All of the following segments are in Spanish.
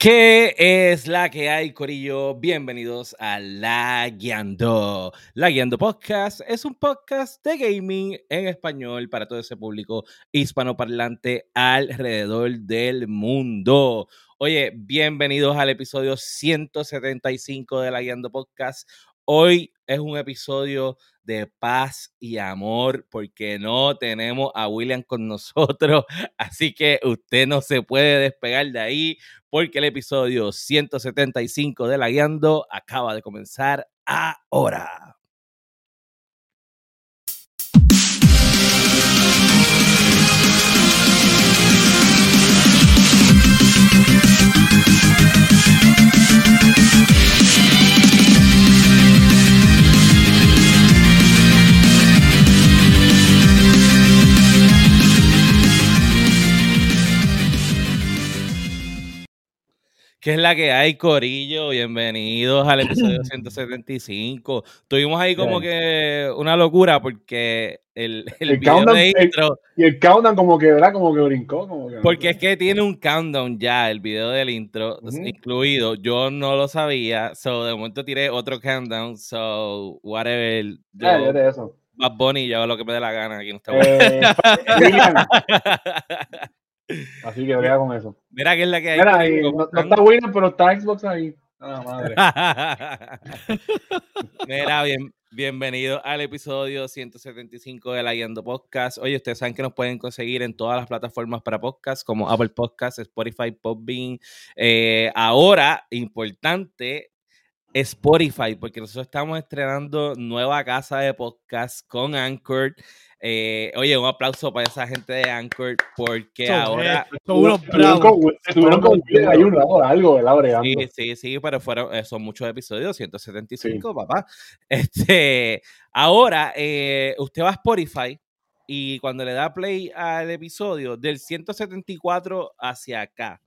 ¿Qué es la que hay, Corillo? Bienvenidos a La Guiando. La Guiando Podcast es un podcast de gaming en español para todo ese público hispanoparlante alrededor del mundo. Oye, bienvenidos al episodio 175 de La Guiando Podcast. Hoy es un episodio de paz y amor porque no tenemos a William con nosotros, así que usted no se puede despegar de ahí porque el episodio 175 de La Guiando acaba de comenzar ahora. ¿Qué es la que hay, Corillo? Bienvenidos al episodio 175. Tuvimos ahí como que una locura porque el, el, El video countdown, de el- intro, Y el countdown como que, ¿verdad? Como que brincó. Como que, porque es que tiene un countdown ya, el video del intro incluido. Yo no lo sabía, so de momento tiré otro countdown, so whatever. Yo, Ah, ya de eso. Bad Bunny, yo hago lo que me dé la gana, aquí no está Eh, William, así que brega con eso. Mira que es la que hay. Mira, Corillo, no, ¿cómo no está William, pero está Xbox ahí. Ah, madre. Mira, bien, bienvenido al episodio 175 de la Guiando Podcast. Oye, ustedes saben que nos pueden conseguir en todas las plataformas para podcast, como Apple Podcasts, Spotify, Podbean. Eh, ahora, importante, Spotify, porque nosotros estamos estrenando nueva casa de podcast con Anchor. Eh, oye, un aplauso para esa gente de Anchor, porque Son, ahora... eh, son unos con, un rato, algo. Sí, sí, sí, pero fueron, eh, son muchos episodios, 175, papá. Este, ahora, eh, usted va a Spotify y cuando le da play al episodio, del 174 hacia acá,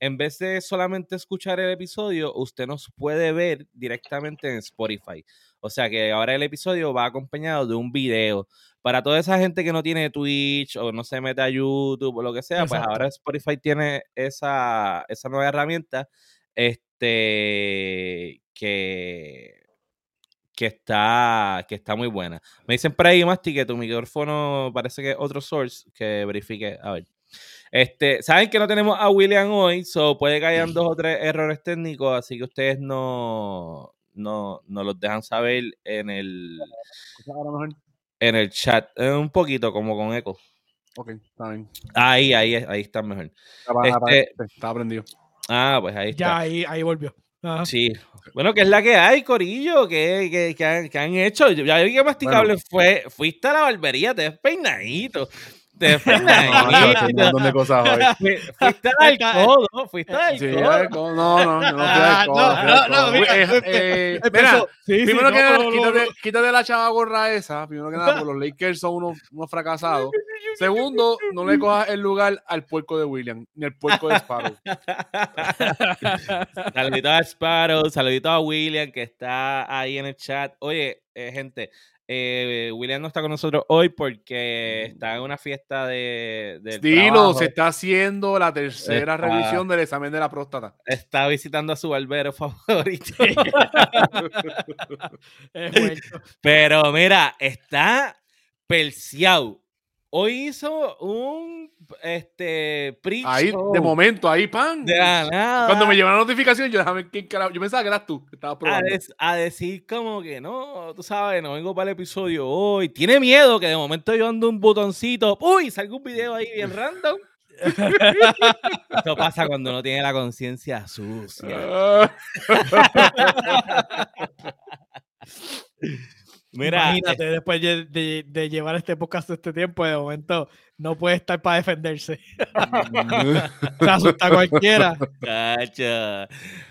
en vez de solamente escuchar el episodio, usted nos puede ver directamente en Spotify. O sea que ahora el episodio va acompañado de un video. Para toda esa gente que no tiene Twitch o no se mete a YouTube o lo que sea, pues ahora Spotify tiene esa, esa nueva herramienta este, que, que, está, que está muy buena. Me dicen por ahí, Masti, que tu micrófono parece que es otro source, que verifique. A ver. Este, Saben que no tenemos a William hoy, so puede que hayan dos o tres errores técnicos, así que ustedes no, no, no los dejan saber en el, en el chat. Eh, un poquito, como con eco. Ok, está bien. Ahí, ahí, ahí está mejor. Este- Está prendido. Ah, pues ahí está. Ya ahí, ahí volvió. Ajá. Sí. Bueno, que es la que hay, Corillo, que, que, que han, que han hecho. Yo- Ya vi que Masticable fue, fuiste a la barbería, te ves peinadito. Te montón de cosas hoy. Fui- Fuiste al codo, fuiste al Sí, codo. eh, co- no, no, yo no fui Ah, al no, no, no, mira, Eh, eh, primero que nada, quítate, la chava gorra esa. Primero que nada, porque los Lakers son unos, unos fracasados. Segundo, no le cojas el lugar al puerco de William, ni al puerco de Sparrow. Saludito a Sparrow, saludito a William que está ahí en el chat. Oye, eh, gente, eh, William no está con nosotros hoy porque está en una fiesta de, del Dilo, trabajo. se está haciendo la tercera Está- revisión del examen de la próstata. Está visitando a su barbero favorito. Pero mira, está perseado. Hoy hizo un este pre Ahí, de momento, ahí, pan. de la nada. Cuando me llegó la notificación, yo déjame carajo. Yo pensaba que eras tú que estabas a, probando. des- a decir como que no, tú sabes, no vengo para el episodio hoy. Tiene miedo que de momento yo ando un botoncito, uy, salga un video ahí bien random. Esto pasa cuando uno tiene la conciencia sucia. Mira, Imagínate, después de, de- de llevar este podcast este tiempo, de momento no puede estar para defenderse. Se asusta cualquiera. Cacha.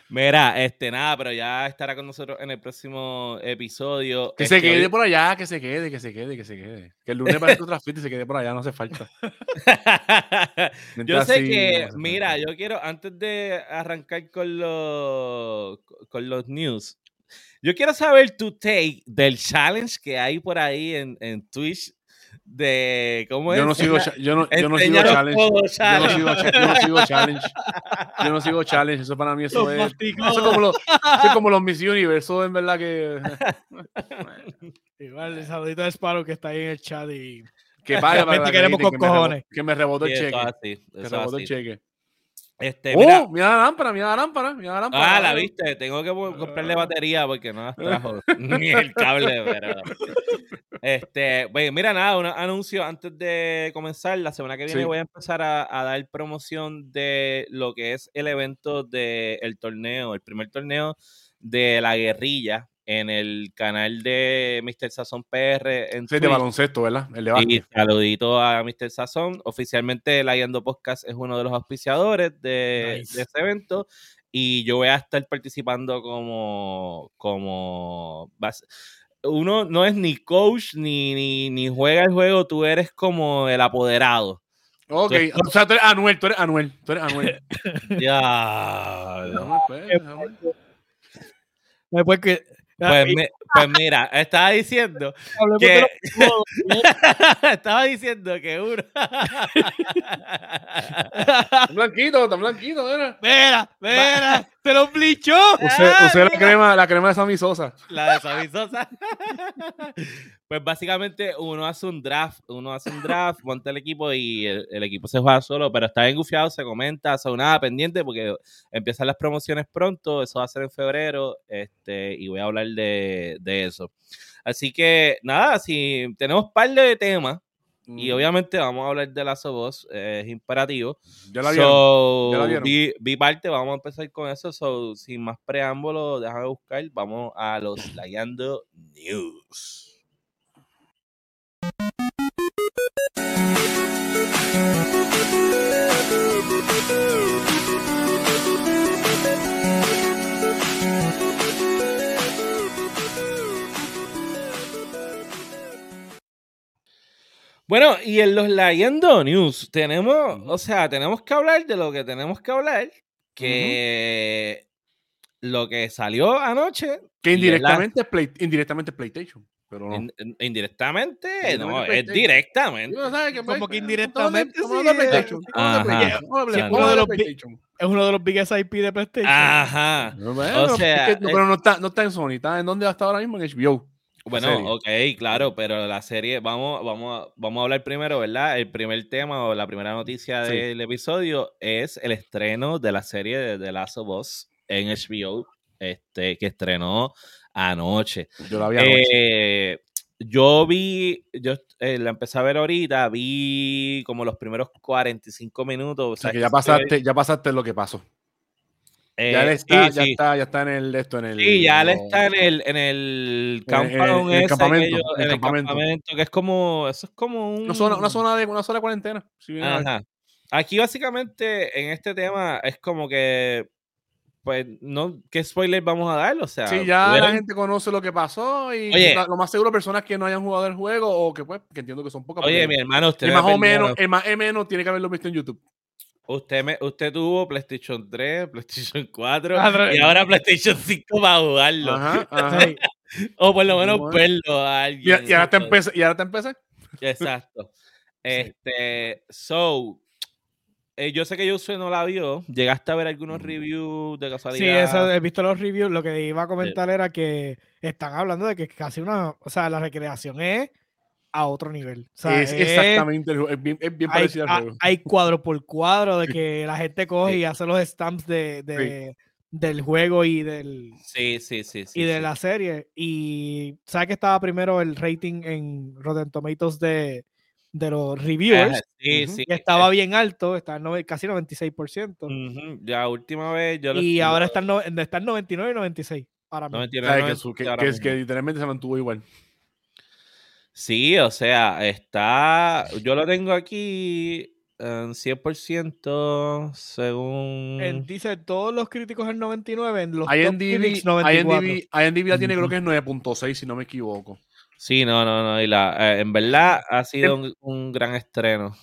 Mira, este, nada, pero ya estará con nosotros en el próximo episodio. que Este, se quede hoy- por allá, que se quede, que se quede, que se quede. Que el lunes para otra fiesta y se quede por allá, no hace falta. yo sé así, que, no mira, falta. yo quiero, antes de arrancar con los, con los news, yo quiero saber tu take del challenge que hay por ahí en, en Twitch de ¿cómo es? Yo no sigo, yo no, yo no sigo challenge. todo Yo no challenge. sigo, yo no sigo challenge. Yo no sigo challenge. Eso para mí eso Los es. masticó. Eso es como los, eso es como los Miss Universe. Eso en verdad que. Igual, el saludito de Sparrow que está ahí en el chat y Que pague para la queremos con que me cojones. Que me rebotó Sí, el cheque. así, Que rebotó el cheque. Este, Oh, mira, mira la lámpara, mira la lámpara, mira la lámpara. Ah, la viste. Tengo que comprarle Ah. batería porque no las trajo ni el cable, pero. Este, bueno, mira, nada, un anuncio antes de comenzar. La semana que viene Sí. voy a empezar a, a dar promoción de lo que es el evento del torneo, el primer torneo de la guerrilla en el canal de Mr. Sazón PR en Sí, de baloncesto, ¿verdad? El de Y saludito a Mr. Sazón. Oficialmente la Guiando Podcast es uno de los auspiciadores de, Nice. de ese evento. Y yo voy a estar participando como. como uno no es ni coach ni, ni, ni juega el juego, tú eres como el apoderado. Ok, o sea, tú eres Anuel, tú eres Anuel, tú eres Anuel. Ya. Pues, Anuel. después que ah, Pues, y mi- pues mira, estaba diciendo que- estaba diciendo que uno Tan blanquito, tan blanquito, mira. Mira, mira, se lo blichó. Usé, Ah, usé la mira. crema, la crema de Sammy Sosa. La de Sammy Sosa. pues básicamente uno hace un draft, uno hace un draft, monta el equipo y el, el equipo se juega solo, pero está bien gufiado, se comenta, son nada pendiente porque empiezan las promociones pronto, eso va a ser en febrero, este, y voy a hablar de, de eso. Así que nada, si tenemos un par de temas, y obviamente vamos a hablar de la voz, es imperativo. Ya la vieron. So, ¿Ya la vieron? Vi, vi parte, vamos a empezar con eso. So, sin más preámbulo, déjame buscar. Vamos a los Layando News. Bueno, y en los Layando News tenemos, o sea, tenemos que hablar de lo que tenemos que hablar, que lo que salió anoche, Que indirectamente es, Play- indirectamente es PlayStation. Pero no. in- in- indirectamente, Indirectamente no, es directamente. No, ¿sabes qué, Como pues? que indirectamente, Vamos a hablar de PlayStation. Es uno de los biggest IP de PlayStation. Ajá. No, bueno, O sea, es que- no, es- pero no está, no está en Sony, está en dónde está ahora mismo en HBO. Bueno, ok, claro, pero la serie, vamos, vamos, a- vamos a hablar primero, ¿verdad? El primer tema o la primera noticia Sí. del episodio es el estreno de la serie de The Last of Us en HBO, este, que estrenó anoche. Yo la vi anoche. Eh, yo vi, yo eh, la empecé a ver ahorita, vi como los primeros 45 minutos. o sea, que que ya pasaste, ya pasaste lo que pasó. Eh, ya él está, sí, ya sí. está, ya está en el esto en el. Sí, ya él está en el, en el campamento, en el en el campamento. que es como, eso es como un... Una zona, una zona de una zona de cuarentena. si. Ajá. Aquí básicamente en este tema es como que, pues, no, ¿qué spoiler vamos a dar? O sea, Sí, ya la pudieron- gente conoce lo que pasó y Oye. la- lo más seguro personas que no hayan jugado el juego o que pues, que entiendo que son pocas. Oye, mi hermano, usted el más o menos, el más o menos tiene que haberlo visto en YouTube. Usted, me, usted tuvo PlayStation 3, PlayStation 4 Ah, y ahora PlayStation 5 para jugarlo. Ajá, ajá. Sí. O por lo menos Bueno. verlo a alguien. y ahora te empecé, y ahora te empecé. Exacto. Este, so, eh, yo sé que Josué no la vio. ¿Llegaste a ver algunos reviews de casualidad? Sí, eso, he visto los reviews. Lo que iba a comentar era que están hablando de que casi una. O sea, la recreación es a otro nivel. O sea, es es- exactamente el juego. Es bien, es bien hay, parecido al a- juego. hay cuadro por cuadro de que la gente coge Sí. y hace los stamps de, de- del juego y del Sí, sí, sí. sí y de la serie. Y sabes que estaba primero el rating en Rotten Tomatoes de, de los reviewers. Sí. Y estaba bien alto, está casi 96%. Ujú, Ya última vez yo y ahora lo- está en, no- está en 99 y 96. Ahora mismo. 99, ¿Sabes? Que, 90, su- que- ahora que es mismo. que literalmente se mantuvo igual. Sí, o sea, está. Yo lo tengo aquí en 100% según. En- dice todos los críticos en 99, en los top IMDb, critics 94. IMDb, IMDb la tiene creo que es 9.6 si no me equivoco. Sí, no, no, no. Y la, eh, en verdad ha sido un, un gran estreno.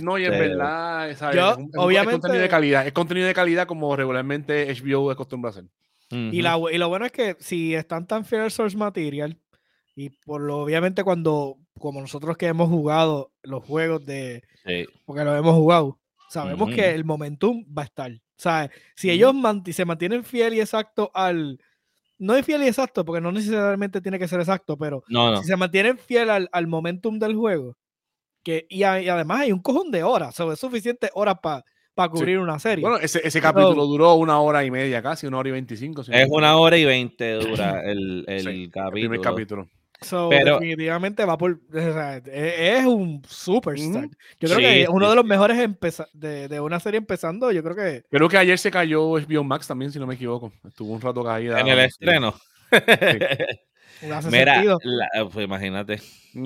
No, y en Este, verdad, ¿sabes? Yo, es, obviamente- contenido de calidad. Es contenido de calidad como regularmente HBO acostumbra hacer. Y, la, y lo bueno es que si están tan fiel al source material Y por lo obviamente cuando, como nosotros que hemos jugado los juegos de, Sí. porque lo hemos jugado, sabemos que el momentum va a estar. O sea, si ellos manti- se mantienen fiel y exacto al, no es fiel y exacto, porque no necesariamente tiene que ser exacto, pero No, no. si se mantienen fiel al, al momentum del juego, que, y, a- y además hay un cojón de horas, o sea, es suficiente horas para cubrir una serie. Bueno, ese, ese Pero- capítulo duró una hora y media casi, una hora y veinticinco. si Es una hora y veinte dura el, el Sí, el capítulo. primer capítulo. So, pero- definitivamente va por. o sea, es, un superstar. Yo creo Sí, que es uno sí, de los mejores de, de una serie empezando. Yo creo que. Creo que ayer se cayó HBO Max también, si no me equivoco. Estuvo un rato caída. En el estreno. hace Mira, la- pues imagínate.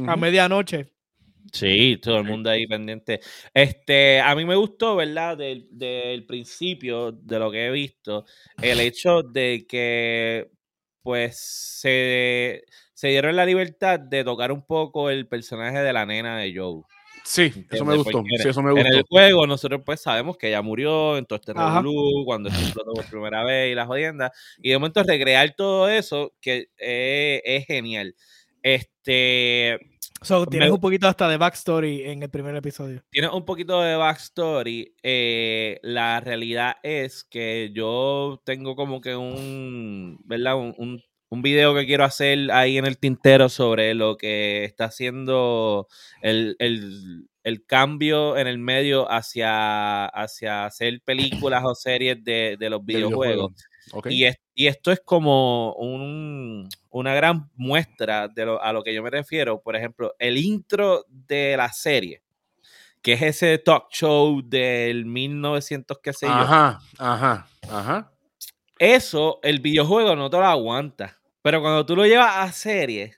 A medianoche. Sí, todo el Sí. mundo ahí pendiente. Este, a mí me gustó, ¿verdad? Del, del principio de lo que he visto, el hecho de que, pues, se, se dieron la libertad de tocar un poco el personaje de la nena de Joe. Sí, eso me ¿entiendes? gustó. Porque Sí, eso me En gustó. el juego, nosotros pues sabemos que ella murió en todo este revolú, cuando explotó por primera vez y las jodiendas. Y de momento recrear todo eso, que eh, es genial. Este, So, tienes Me- un poquito hasta de backstory en el primer episodio. tiene un poquito de backstory. eh, la realidad es que yo tengo como que un, ¿verdad? Un, un, un video que quiero hacer ahí en el tintero sobre lo que está haciendo el, el- el cambio en el medio hacia, hacia hacer películas o series de, de los de videojuegos. Y, es- y esto es como un- una gran muestra de lo, a lo que yo me refiero. Por ejemplo, el intro de la serie, que es ese talk show del 1900, qué sé yo. Ajá, ajá, ajá. Eso, el videojuego no te lo aguanta. Pero cuando tú lo llevas a serie,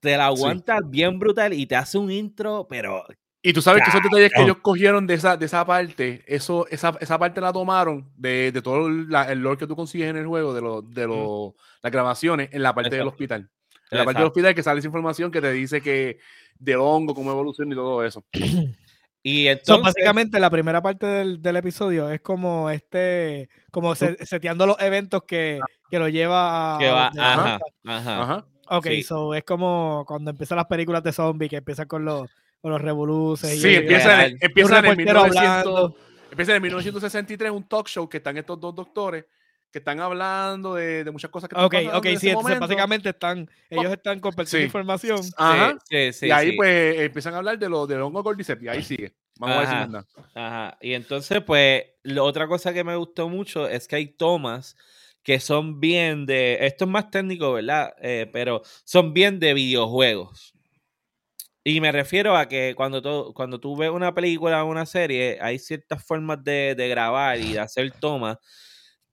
te la Sí. aguantas bien brutal y te hace un intro, pero Y tú sabes que esos detalles que ellos cogieron de esa, de esa parte, eso, esa, esa parte la tomaron de, de todo la- el lore que tú consigues en el juego, de, lo, de lo- las grabaciones, en la parte del hospital. En la parte del hospital que sale esa información que te dice que de hongo, cómo evoluciona y todo eso. Y So, entonces, básicamente, la primera parte del, del episodio es como este. Como se- seteando los eventos que, que lo lleva a. que va, donde ajá, ajá. Ajá. Ok, Sí. so es como cuando empiezan las películas de zombies, que empiezan con los, con los revoluces. y Sí, el- empieza en, real. el- empieza en el reportero 1900 hablando. empieza en el 1963 un talk show que están estos dos doctores que están hablando de, de muchas cosas que están Ok, pasando ok, en sí, ese entonces momento. básicamente están, ellos están compartiendo Sí. información. Ajá. Sí, sí, y ahí sí. pues empiezan a hablar de lo del hongo cordyceps y ahí sigue. Vamos a ver si Ajá. más nada. Ajá. Y entonces, pues, la otra cosa que me gustó mucho es que hay tomas que son bien de. Esto es más técnico, ¿verdad? Eh, pero son bien de videojuegos. Y me refiero a que cuando tú, cuando tú ves una película o una serie, hay ciertas formas de, de grabar y de hacer tomas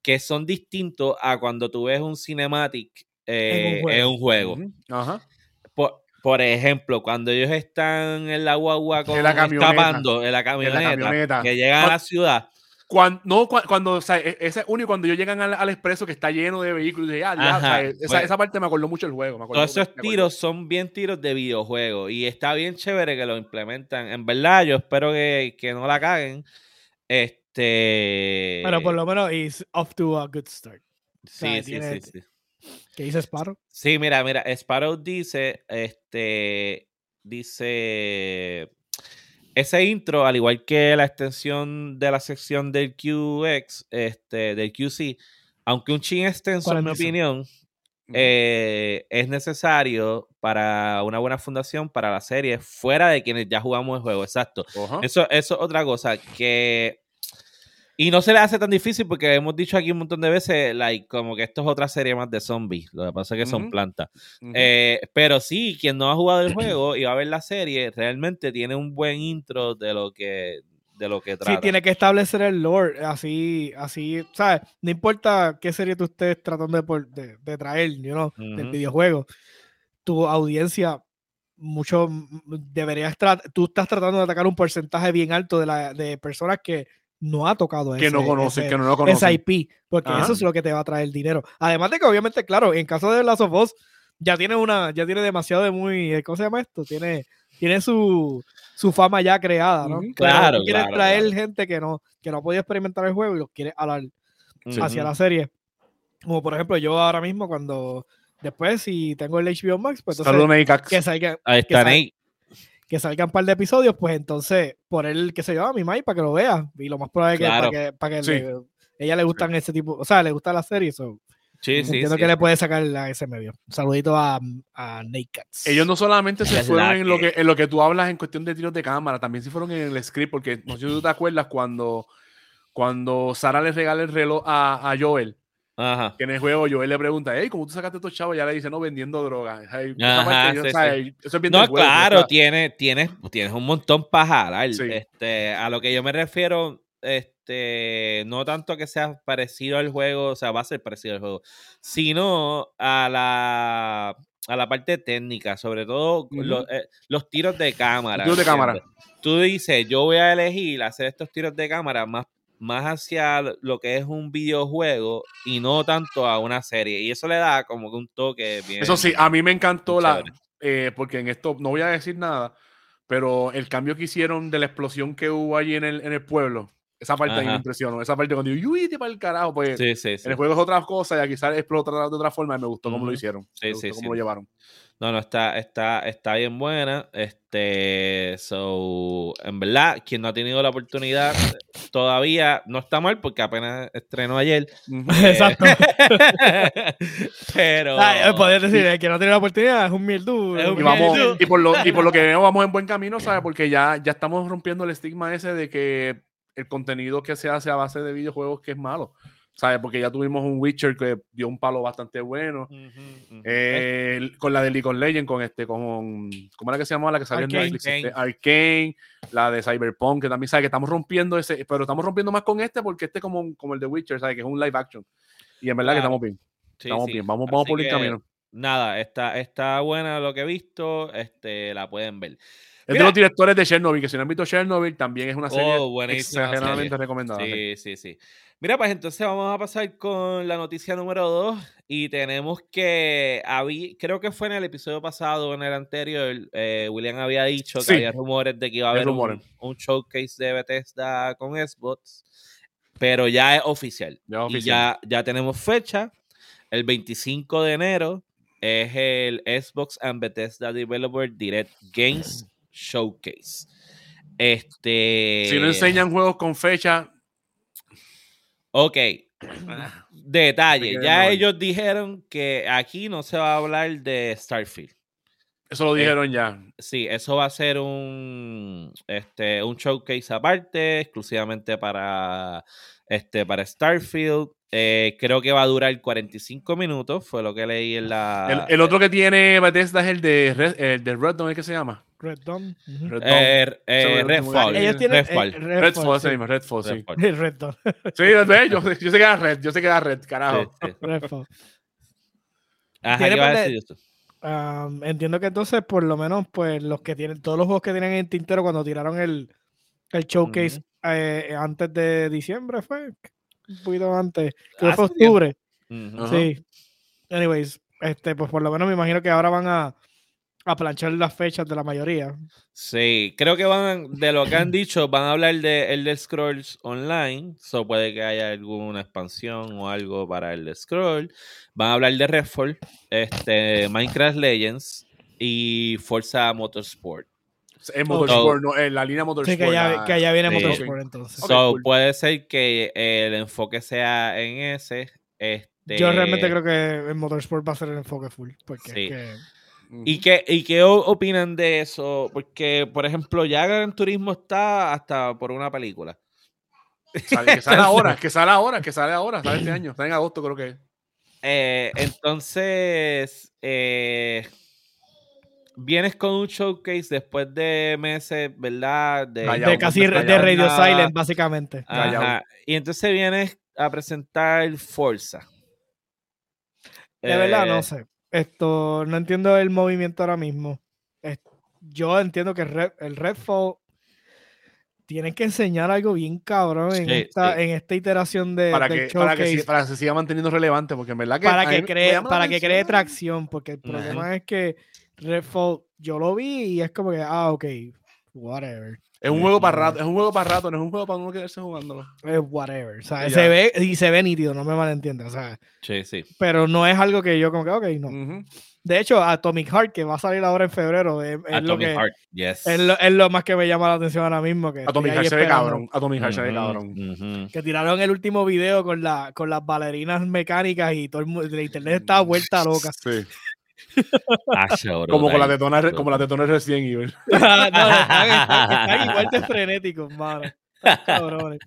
que son distintos a cuando tú ves un cinematic eh, juego. en un juego. Ujú, Ajá. Por, por ejemplo, cuando ellos están en la guagua con, la camioneta, escapando en la camioneta, camioneta. que llegan a la ciudad, Cuando, no, cua- cuando, o sea, e- ese único cuando ellos llegan al, al expreso que está lleno de vehículos, y ya, ya, o sea, Ajá, esa, pues- esa parte me acordó mucho el juego. Me acordó, todos esos me acordó. tiros son bien tiros de videojuego y está bien chévere que lo implementan. En verdad, yo espero que, que no la caguen. Este. Pero por lo menos is off to a good start. Sí, sea, sí, tiene- sí, sí. ¿Qué dice Sparrow? Sí, mira, mira, Sparrow dice, este, dice, ese intro, al igual que la extensión de la sección del QX, este, del QC, aunque un chin extenso, ¿Cuál en mi opinión, eh, es necesario para una buena fundación para la serie, fuera de quienes ya jugamos el juego, exacto. Eso, eso es otra cosa que. Y no se le hace tan difícil porque hemos dicho aquí un montón de veces, like, como que esto es otra serie más de zombies. Lo que pasa es que son Ujú. plantas. Ujú. Eh, pero sí, quien no ha jugado el juego y va a ver la serie, realmente tiene un buen intro de lo que, de lo que trata. Sí, tiene que establecer el lore, así, así, ¿sabes? No importa qué serie tú estés tratando de, por- de, de traer, you know, del Ujú. videojuego, tu audiencia, mucho, deberías, tú estás tratando de atacar un porcentaje bien alto de, la, de personas que no ha tocado que no ese- ese- que no lo esa conocen. IP, porque Ajá. eso es lo que te va a traer dinero. Además de que obviamente, claro, en caso de Last of Us, ya tiene una, ya tiene demasiado de muy, ¿cómo se llama esto? Tiene, tiene su, su fama ya creada, ¿no? Claro, tú quieres claro, traer claro. gente que no, que no ha podido experimentar el juego y los quieres hablar hacia la serie. Como por ejemplo, yo ahora mismo cuando después, si tengo el HBO Max, pues entonces Saludos, que salgan, Ahí que, está Nate. Que salgan un par de episodios, pues entonces por él, que se yo, a mi Mai para que lo vea. Y lo más probable es que para que, para que Sí. le- ella le gustan ese tipo, o sea, le gusta la serie, so, Sí, sí, entiendo sí. que le puede sacar a ese medio. Un saludito a, a Nate Katz. Ellos no solamente se fueron en lo, que- que, en lo que tú hablas en cuestión de tiros de cámara, también se fueron en el script, porque no sé si tú te acuerdas cuando, cuando Sara le regala el reloj a, a Joel, Ajá. que en el juego Joel le pregunta, hey, ¿cómo tú sacaste estos chavos? Ya le dice, no, vendiendo droga. Ay, esa Ajá, parte, sí, sí. Eso es bien No, juego, claro, está- tiene, tienes, tienes un montón para jalar. Sí. Este, a lo que yo me refiero, este, no tanto que sea parecido al juego, o sea, va a ser parecido al juego, sino a la, a la parte técnica, sobre todo Ujú. lo- eh, los tiros de cámara. Tiros de cámara. Tú dices, yo voy a elegir hacer estos tiros de cámara más, más hacia lo que es un videojuego y no tanto a una serie. Y eso le da como que un toque bien. Eso sí, a mí me encantó la, eh, porque en esto no voy a decir nada, pero el cambio que hicieron de la explosión que hubo allí en el, en el pueblo, esa parte a mí me impresionó. Esa parte cuando digo, uy, para el carajo, pues Sí, sí, sí. en el juego es otra cosa y sale explota de otra forma y me gustó cómo lo hicieron. Sí, me sí, gustó sí. cómo lo llevaron. No, no, está, está, está bien buena. Este, so, en verdad, quien no ha tenido la oportunidad todavía no está mal porque apenas estrenó ayer. Ujú. Exacto. Pero. Ah, eh, podrías decir, el que no tiene la oportunidad es un. Es un Y, vamos, y, por lo, y por lo que veo, vamos en buen camino, ¿sabes? Porque ya, ya estamos rompiendo el estigma ese de que el contenido que se hace a base de videojuegos que es malo. ¿Sabes? Porque ya tuvimos un Witcher que dio un palo bastante bueno. Ujú, ujú. Eh, el- con la de League of Legends, con este, con. ¿Cómo era que se llamaba la que salió Arcane. en Netflix? Este, Arcane. La de Cyberpunk, que también sabe que estamos rompiendo ese, pero estamos rompiendo más con este porque este es como, como el de Witcher, ¿sabes? Que es un live action. Y en verdad que Claro. estamos bien. Sí, estamos sí. bien. Vamos, vamos Así por el que, camino. Nada, está, está buena lo que he visto. Este, la pueden ver. Es de los directores de Chernobyl, que si no han visto Chernobyl, también es una serie Oh, exageradamente serie. recomendada. sí. Sí, sí. Mira, pues entonces vamos a pasar con la noticia número 2 y tenemos que, habí- creo que fue en el episodio pasado o en el anterior, eh, William había dicho que Sí. había rumores de que iba a haber un, un showcase de Bethesda con Xbox, pero ya es oficial. Ya es Y oficial. ya, ya tenemos fecha, el 25 de enero es el Xbox and Bethesda Developer Direct Games Showcase. Este. Si no enseñan juegos con fecha, Ok. Detalle. Ya ellos dijeron que aquí no se va a hablar de Starfield. eso lo Eh, dijeron ya. Sí, eso va a ser un, este, un showcase aparte, exclusivamente para, este, para Starfield. Eh, creo que va a durar 45 minutos, fue lo que leí en la... El, el otro que tiene Bethesda es el de Red, el de Red Dawn, ¿es que se llama? Red Dawn. ujú. Red eh, eh, Redfall. Ellos tienen eh, Redfall. Redfall, Redfall, sí. mismo, Redfall, sí. Redfall. Red Dawn. Sí, yo, yo sé que era Red, yo sé que era Red, carajo. Sí, sí. Redfall. Ajá, ¿qué iba a decir esto? Entiendo que entonces, por lo menos, pues los que tienen, todos los juegos que tienen en tintero cuando tiraron el, el showcase eh, antes de diciembre fue un poquito antes, creo que fue octubre. Sí. Anyways, este, pues por lo menos me imagino que ahora van a, a planchar las fechas de la mayoría. Sí, creo que van, de lo que han dicho, van a hablar de Elder Scrolls Online. So puede que haya alguna expansión o algo para Elder Scrolls. Van a hablar de Redfall, este, Minecraft Legends y Forza Motorsport. En Motorsport, no, en la línea Motorsport. Sí, que allá, la- que allá viene Sí. Motorsport entonces. Ok, so cool. puede ser que el enfoque sea en ese. Este, Yo realmente creo que el Motorsport va a ser el enfoque full. Porque es Sí. que-. ¿Y qué, ¿Y qué opinan de eso? Porque, por ejemplo, ya Gran Turismo está hasta por una película. Sale- que sale ahora, que sale ahora, que sale ahora, sale este año, está en agosto creo que es. Eh, entonces, eh, vienes con un showcase después de meses, ¿verdad? De, Callado, de casi de. Radio Nada. Silent, básicamente. Ajá. Y entonces vienes a presentar Forza. De verdad, Eh, no sé. Esto, no entiendo el movimiento ahora mismo. Yo entiendo que Red- el Redfall tienen que enseñar algo bien cabrón en, Sí, esta, sí. en esta iteración de, Para del que, para, que, para que se siga manteniendo relevante, porque en verdad que. para que cree, para que cree tracción, porque el problema es que Redfall yo lo vi y es como que, ah, ok, whatever. Es un juego para rato, es un juego para rato, no es un juego para uno quedarse jugándolo. Es whatever. O sea, Ya. se ve y se ve nítido, no me malentiendas. O sea, Sí, sí. pero no es algo que yo como que, ok, no. Ujú. De hecho, Atomic Heart, que va a salir ahora en febrero, es, es lo Atomic que, Heart, yes. es, lo, es lo más que me llama la atención ahora mismo. Que Atomic Heart se ve cabrón. Atomic Heart se ve cabrón. ujú. Que tiraron el último video con, la, con las bailarinas mecánicas y todo el mundo, la internet estaba vuelta loca. Sí. Como con la tetona, como la tetona recién Evil. no, están, igual de frenéticos, mano. Cabrones.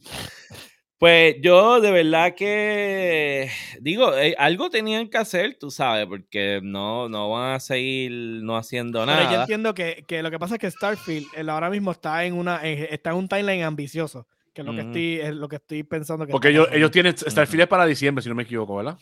Pues yo de verdad que digo, eh, algo tenían que hacer, tú sabes, porque no, no van a seguir no haciendo Pero yo nada. entiendo que, que lo que pasa es que Starfield él ahora mismo está en una está en un timeline ambicioso, que es lo que estoy es lo que estoy pensando que Porque ellos, ellos tienen Starfield es para diciembre, si no me equivoco, ¿verdad?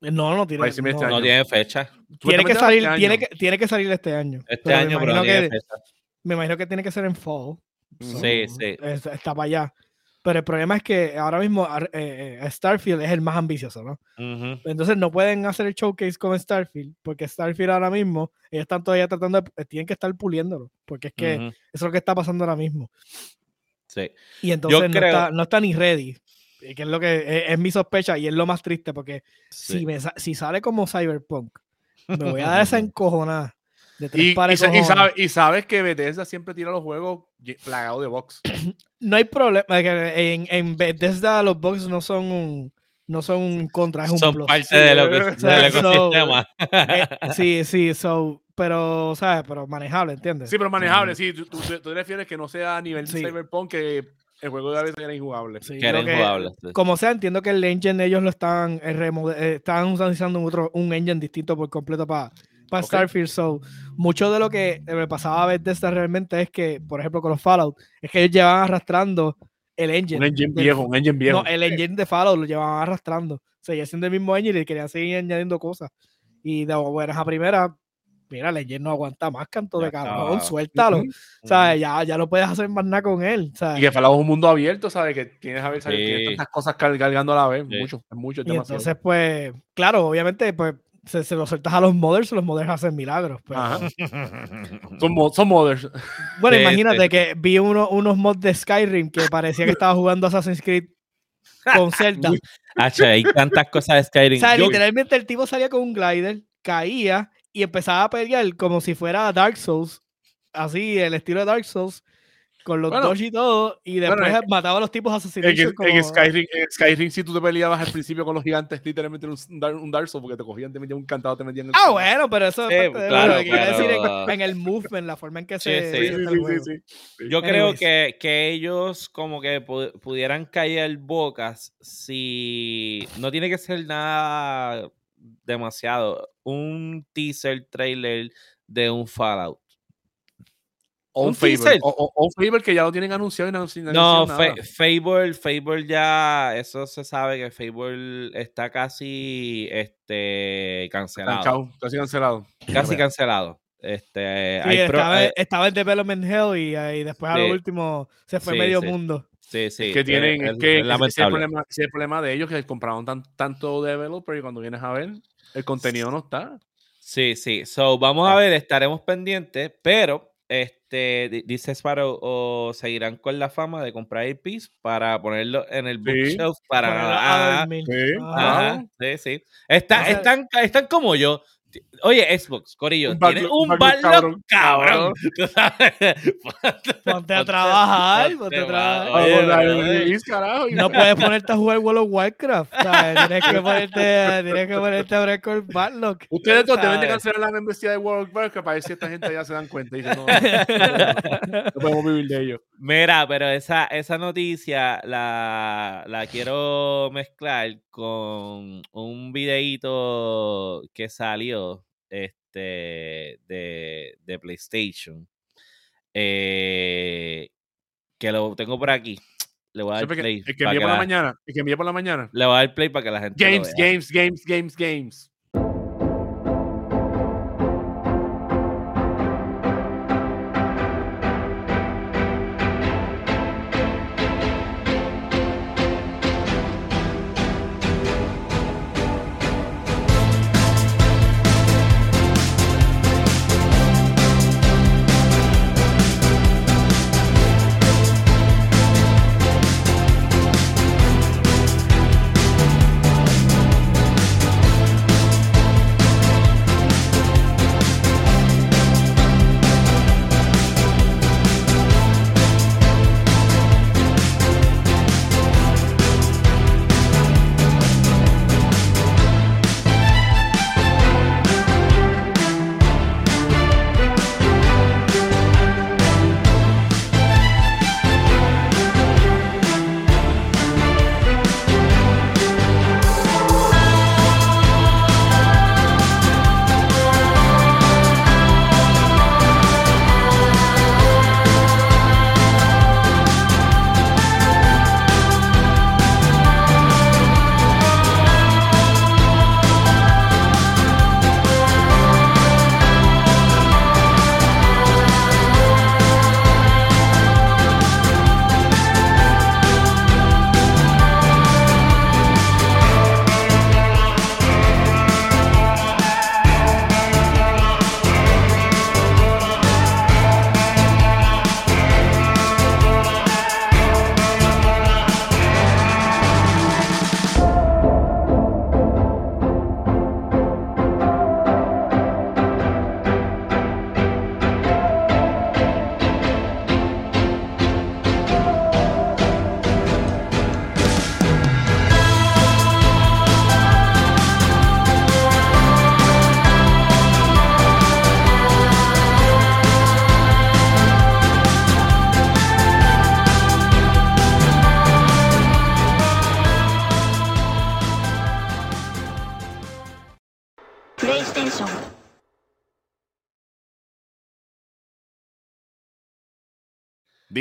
No no tiene este no, No tiene fecha. tiene que salir este tiene año. que tiene que salir este año. Este Pero año, pero no imagino tiene que- fecha. Me imagino que tiene que ser en fall. Sí, sí. Es- está para allá. Pero el problema es que ahora mismo eh, eh, Starfield es el más ambicioso, ¿no? Entonces no pueden hacer el showcase con Starfield, porque Starfield ahora mismo, ellos están todavía tratando de, eh, tienen que estar puliéndolo, porque es que eso es lo que está pasando ahora mismo. Sí. Y entonces no, creo- está, no está ni ready, que es lo que es, es mi sospecha y es lo más triste, porque sí. si, me si sale como Cyberpunk, me voy a dar esa encojonada de tres Y, y, pares sa- de y cojones. sabe- y sabes que Bethesda siempre tira los juegos plagados de box. No hay problema, en, en Bethesda los bugs no son un, no son un contra, es un Son plus. parte de lo que, Sí, del so- ecosistema. Eh, sí, sí, so, pero, ¿sabes? Pero manejable, ¿entiendes? Sí, pero manejable, sí. Tú, tú, tú te refieres que no sea a nivel de Sí. Cyberpunk que el juego de a veces era injugable. Sí, que era lo que- injugable. sí. Como sea, entiendo que el engine ellos lo están eh, eh, están utilizando un, otro, un engine distinto por completo para Ok. Starfield. So, mucho de lo que me pasaba a Bethesda realmente es que, por ejemplo, con los Fallout, es que ellos llevaban arrastrando el engine. Un engine del- viejo, un engine viejo. No, el engine de Fallout lo llevaban arrastrando. Seguía siendo el mismo engine y querían seguir añadiendo cosas. Y de buenas a primera, mira, el engine no aguanta más, canto Ya de cabrón, suéltalo. O sea, ya, ya no puedes hacer más nada con él. ¿sabes? Y que es un mundo abierto, ¿sabes? Que tienes a ver, ¿sabes? Sí. Tienes tantas cosas car- cargando a la vez. Sí. Mucho, es mucho, es Y demasiado. entonces, pues, claro, obviamente, pues, se, se lo sueltas a los modders, los modders hacen milagros. pero- Ajá. Son, mo- son modders. Bueno, Sí, imagínate sí. que vi uno- unos mods de Skyrim que parecía que estaba jugando Assassin's Creed con Zelda. Hacho, hay tantas cosas de o Skyrim. sea, Yo- literalmente el tipo salía con un glider, caía y empezaba a pelear como si fuera Dark Souls. Así, el estilo de Dark Souls, con los Bueno, dodge y todo, y después bueno, mataba a los tipos En, asesinatos. en Skyrim, en Skyrim, si tú te peleabas al principio con los gigantes, literalmente era un, un Dark Souls, porque te cogían, te metían un cantado, te metían en el Ah, bueno, pero eso Sí, es parte de claro, lo que quiero claro. decir en, en el movement, la forma en que Sí, se sí. Sí, el sí, juego. Yo creo que, que ellos como que pu- pudieran caer bocas si no tiene que ser nada demasiado. Un teaser trailer de un Fallout. O un, teaser. O, o- o un favor que ya lo tienen anunciado y no, sin No, nada. Fa- Fable, Fable ya, eso se sabe que Fable está casi este cancelado. Casi cancelado. Casi cancelado. Este, Sí, hay pro- estaba, eh, estaba en Development Hell y, eh, y después a lo último se fue Sí, medio sí. mundo. sí, sí, que tienen, es que ese es el lamentable. problema, ese es el problema de ellos, que compraron tan- tanto developer y cuando vienes a ver, el contenido no está. Sí, sí. So, vamos Ah. a ver, estaremos pendientes, pero este di- dice Sparrow o seguirán con la fama de comprar IPs para ponerlo en el Sí. bookshelf para ah. Sí, sí, sí. Está- están, están como yo. Oye, Xbox, Corillo, Un tiene backlog cabrón. Ponte a trabajar, ponte a trabajar. No puedes ponerte a jugar World of Warcraft. ¿sabes? Tienes que ponerte, tienes que ponerte a ver con Backlog. Ustedes dos deben de cancelar la membresía de World of Warcraft para ver si esta gente ya se dan cuenta y dicen, no, no, no podemos vivir de ello. Mira, pero esa, esa noticia la, la quiero mezclar con un videíto que salió este, de, de PlayStation. eh, que lo tengo por aquí. Le voy a dar que- play. El que para envié que por la la- mañana, el que envié por la mañana. Le voy a dar play para que la gente. lo Games, vea. games, games, games, games.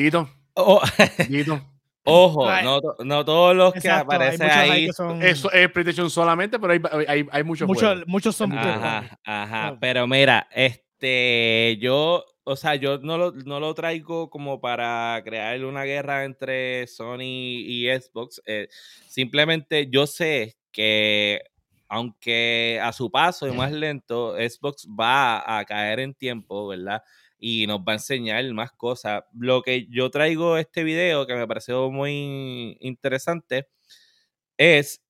Dito, Oh, Dito. ojo, Ay. no, to- no todos los que Exacto, aparecen ahí que son- Eso es PlayStation solamente, pero hay, hay, hay muchos muchos, juegos. muchos son Ajá. Claro. Pero mira, este, yo, o sea, yo no lo, no lo traigo como para crear una guerra entre Sony y Xbox. eh, simplemente yo sé que aunque a su paso y más lento, Xbox va a caer en tiempo, ¿verdad? Y nos va a enseñar más cosas. Lo que yo traigo este video, que me pareció muy interesante, es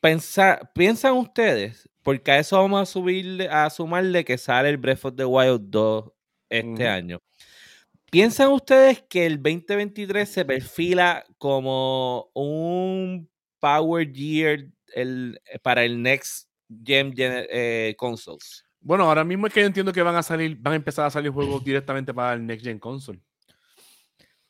pensar, piensan ustedes, porque a eso vamos a subirle, a sumarle que sale el Breath of the Wild 2 este año. ¿Piensan ustedes que el 2023 se perfila como un Power Year el- para el Next Gen, gen- eh, Consoles? Bueno, ahora mismo es que yo entiendo que van a salir, van a empezar a salir juegos directamente para el Next Gen Console.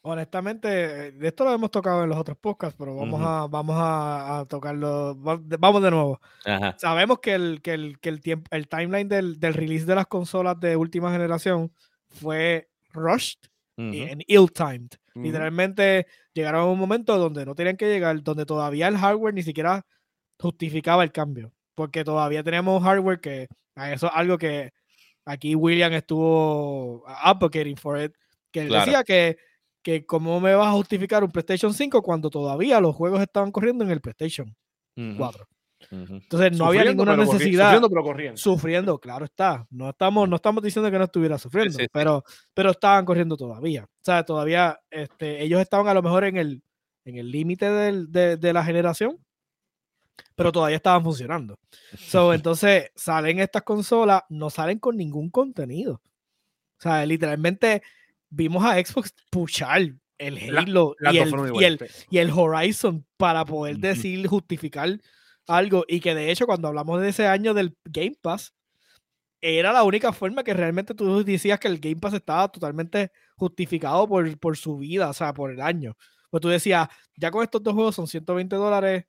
Honestamente, eh, de esto lo hemos tocado en los otros podcasts, pero vamos a, vamos a, a tocarlo. Vamos de nuevo. Ajá. Sabemos que el, que el, que el tiempo, el timeline del, del release de las consolas de última generación fue rushed y ujú, and ill-timed. Literalmente llegaron a un momento donde no tenían que llegar, donde todavía el hardware ni siquiera justificaba el cambio, porque todavía teníamos hardware que a eso es algo que aquí William estuvo advocating for it, que él Claro. decía que, que cómo me vas a justificar un PlayStation 5 cuando todavía los juegos estaban corriendo en el PlayStation ujú, 4. ujú. Entonces no había Sufriendo, ninguna pero corri- necesidad Sufriendo, pero corriendo. sufriendo, claro está. No estamos, no estamos diciendo que no estuviera sufriendo, sí, sí. Pero, pero estaban corriendo todavía. O sea, todavía este, ellos estaban a lo mejor en el en el límite del- de, de la generación, pero todavía estaban funcionando. So, entonces salen estas consolas, no salen con ningún contenido. O sea, literalmente vimos a Xbox puchar el La- Halo y, el, y, el, iguales. y el Horizon para poder decir, justificar algo. Y que de hecho, cuando hablamos de ese año del Game Pass, era la única forma que realmente tú decías que el Game Pass estaba totalmente justificado por, por su vida, o sea, por el año. Pues tú decías, ya con estos dos juegos son 120 dólares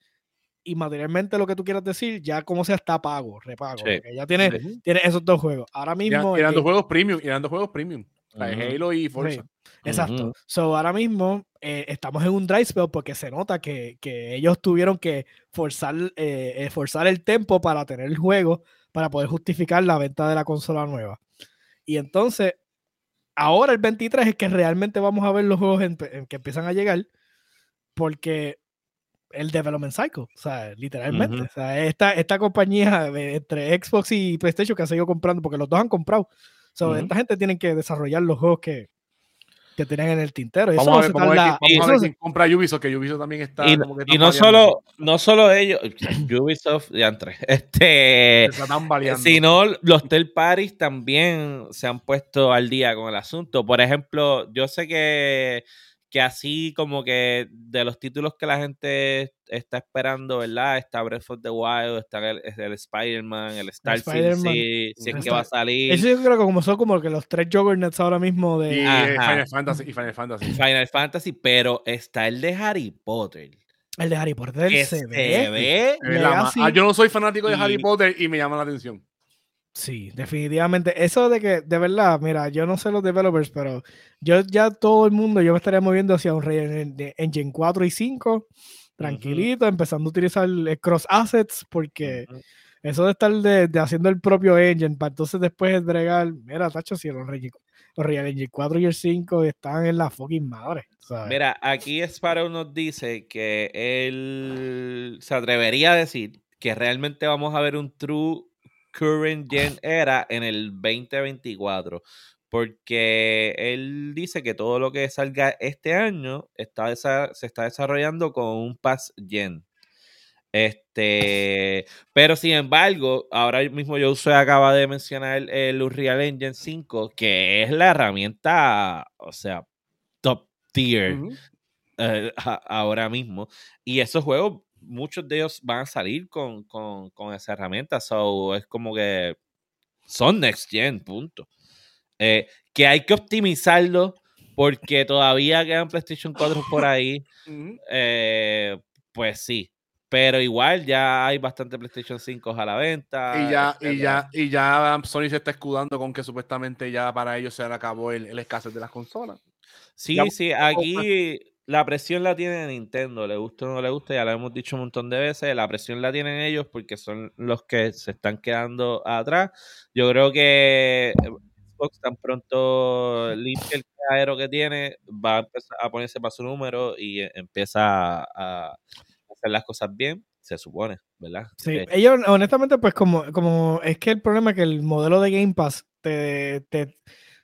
y materialmente lo que tú quieras decir, ya como sea está pago, repago. Sí, porque ya tienes, sí. tienes esos dos juegos. Ahora mismo. eran dos Game- juegos premium. y eran dos juegos premium. Halo y Forza. Exacto. Ujú. So, ahora mismo eh, estamos en un dry spell porque se nota que, que ellos tuvieron que forzar, eh, eh, forzar el tempo para tener el juego, para poder justificar la venta de la consola nueva. Y entonces, ahora el 23 es que realmente vamos a ver los juegos en- en que empiezan a llegar, porque el development cycle, o sea, literalmente. Ujú. O sea, esta, esta compañía de- entre Xbox y PlayStation que ha seguido comprando, porque los dos han comprado. So, Ujú. Esta gente tiene que desarrollar los juegos que, que tienen en el tintero. y eso Vamos a ver, se vamos a ver, tarda- quién, vamos a ver quién compra Ubisoft, que Ubisoft también está Y, como que y no solo, no solo ellos, Ubisoft y entre, este, sino los third parties también se han puesto al día con el asunto. Por ejemplo, yo sé que, que así como que de los títulos que la gente está esperando, ¿verdad? Está Breath of the Wild, está el, el Spider-Man, el Starfield, Spider-Man, si, si es que va a salir. Eso yo creo que como son como que los tres juggernauts ahora mismo de... eh. Final Fantasy. Y Final Fantasy. Final Fantasy, pero está el de Harry Potter. El de Harry Potter Que se se ve. ve. Ah, yo no soy fanático de Harry Potter y me llama la atención. Sí, definitivamente. Eso de que, de verdad, mira, yo no sé los developers, pero yo ya todo el mundo, yo me estaría moviendo hacia un Re- de Engine 4 y 5, tranquilito, empezando a utilizar el cross assets, porque eso de estar de, de haciendo el propio engine, para entonces después entregar, mira, tacho, si los Real, los Real Engine 4 y el 5 están en la fucking madre. ¿sabes? Mira, aquí Sparrow nos dice que él se atrevería a decir que realmente vamos a ver un true current gen era en el 2024. Porque él dice que todo lo que salga este año está se está desarrollando con un pass gen. Este, pero sin embargo, ahora mismo Josué acaba de mencionar el, Unreal Engine 5, que es la herramienta, o sea, top tier eh, ahora mismo. Y esos juegos, muchos de ellos van a salir con, con, con esa herramienta. So, es como que son next gen, punto. Eh, que hay que optimizarlo porque todavía quedan PlayStation 4 por ahí. Eh, pues sí. Pero igual ya hay bastante PlayStation 5 a la venta. Y ya, y ya, y ya Sony se está escudando con que supuestamente ya para ellos se le acabó el, el escasez de las consolas. Sí, Ya- sí, aquí la presión la tiene Nintendo, le gusta o no le gusta, ya lo hemos dicho un montón de veces, la presión la tienen ellos porque son los que se están quedando atrás. Yo creo que Xbox tan pronto limpia el caero que tiene, va a empezar a ponerse para su número y eh, empieza a hacer las cosas bien, se supone, ¿verdad? Sí, Eh, ellos honestamente pues como, como es que el problema es que el modelo de Game Pass te, te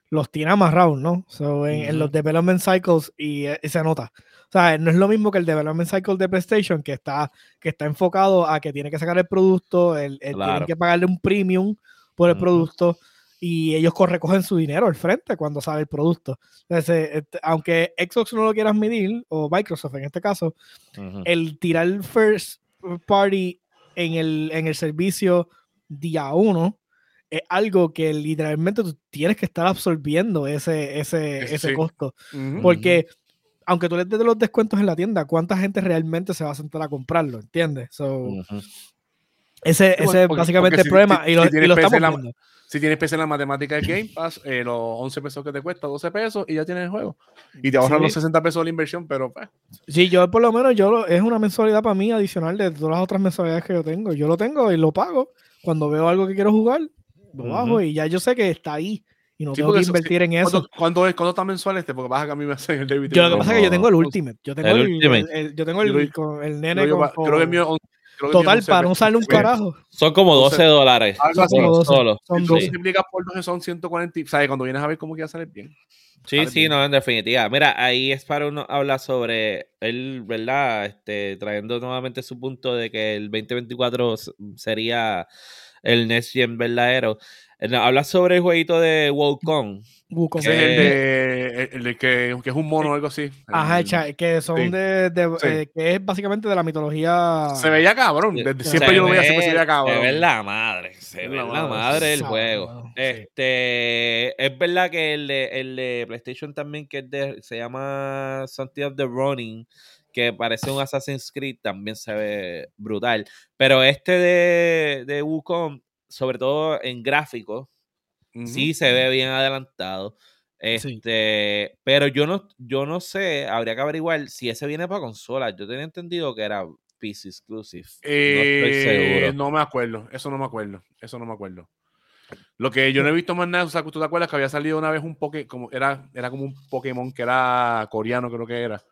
los tiene amarrados, ¿no? So, en, en los development cycles y, eh, y se nota. O sea, no es lo mismo que el development cycle de PlayStation que está, que está enfocado a que tiene que sacar el producto, el, el- Claro. tienen que pagarle un premium por el producto y ellos co- recogen su dinero al frente cuando sale el producto. Entonces, eh, aunque Xbox no lo quiera medir, o Microsoft en este caso, ujú. el tirar first party en el, en el servicio día uno es algo que literalmente tú tienes que estar absorbiendo ese, ese, Ese ese costo. Porque aunque tú les des los descuentos en la tienda, ¿cuánta gente realmente se va a sentar a comprarlo? ¿Entiendes? So, ese, ese es básicamente porque el si- problema. si- y lo, si y tienes lo PC en estamos la- viendo. Si tienes PC en la matemática de Game Pass, eh, los 11 pesos que te cuesta, 12 pesos y ya tienes el juego. Y te ahorran Sí. los 60 pesos de la inversión, pero pues, Sí, yo por lo menos yo lo- es una mensualidad para mí adicional de todas las otras mensualidades que yo tengo. Yo lo tengo y lo pago. Cuando veo algo que quiero jugar, lo Ujú. bajo y ya yo sé que está ahí. Y no Sí, tengo que porque eso- invertir en eso. ¿cuánto, cuánto es, cuánto está mensual este? Porque vas a que a mí me hacen el débito. Yo lo que pasa es que yo tengo el Ultimate. Yo tengo el el, Ultimate. el- el- yo tengo el, con el nene que yo con, creo que el mío total es 11 para no usarle un Sí. carajo. Son como 12 Entonces, dólares. algo así. solo, Como 12. solo. Son Sí. Entonces, dos. multiplica por 12 son 140. y- ¿Sabes? Cuando vienes a ver cómo que ya sale bien. Sí, Sale sí, bien. no, en definitiva. Mira, ahí es para uno habla sobre él, ¿verdad? Este, trayendo nuevamente su punto de que el 2024 s- sería el Next Gen verdadero. Él habla sobre el jueguito de Wukong. Wukong. El Eh, de, el- el de que, que es un mono o algo así. Ajá, El- cha- que son sí. de, de- Sí. eh, que es básicamente de la mitología. Se veía cabrón. Desde Se siempre yo lo veía, ve- siempre se veía cabrón. Se ve la madre, se ve La la madre, madre del juego. Este, es verdad que el de, el de PlayStation también, que es de, se llama Something of the Running, que parece un Assassin's Creed, también se ve brutal. Pero este de, de Wukong, sobre todo en gráficos, Ujú. sí se ve bien adelantado. Este, pero yo no, yo no sé, habría que averiguar si ese viene para consolas. Yo tenía entendido que era PC exclusive. no estoy Eh, seguro. no me acuerdo, eso no me acuerdo, eso no me acuerdo. Lo que yo no he visto más nada, o sea, ¿tú te acuerdas que había salido una vez un Pokémon, como era, era como un Pokémon que era coreano, creo que era?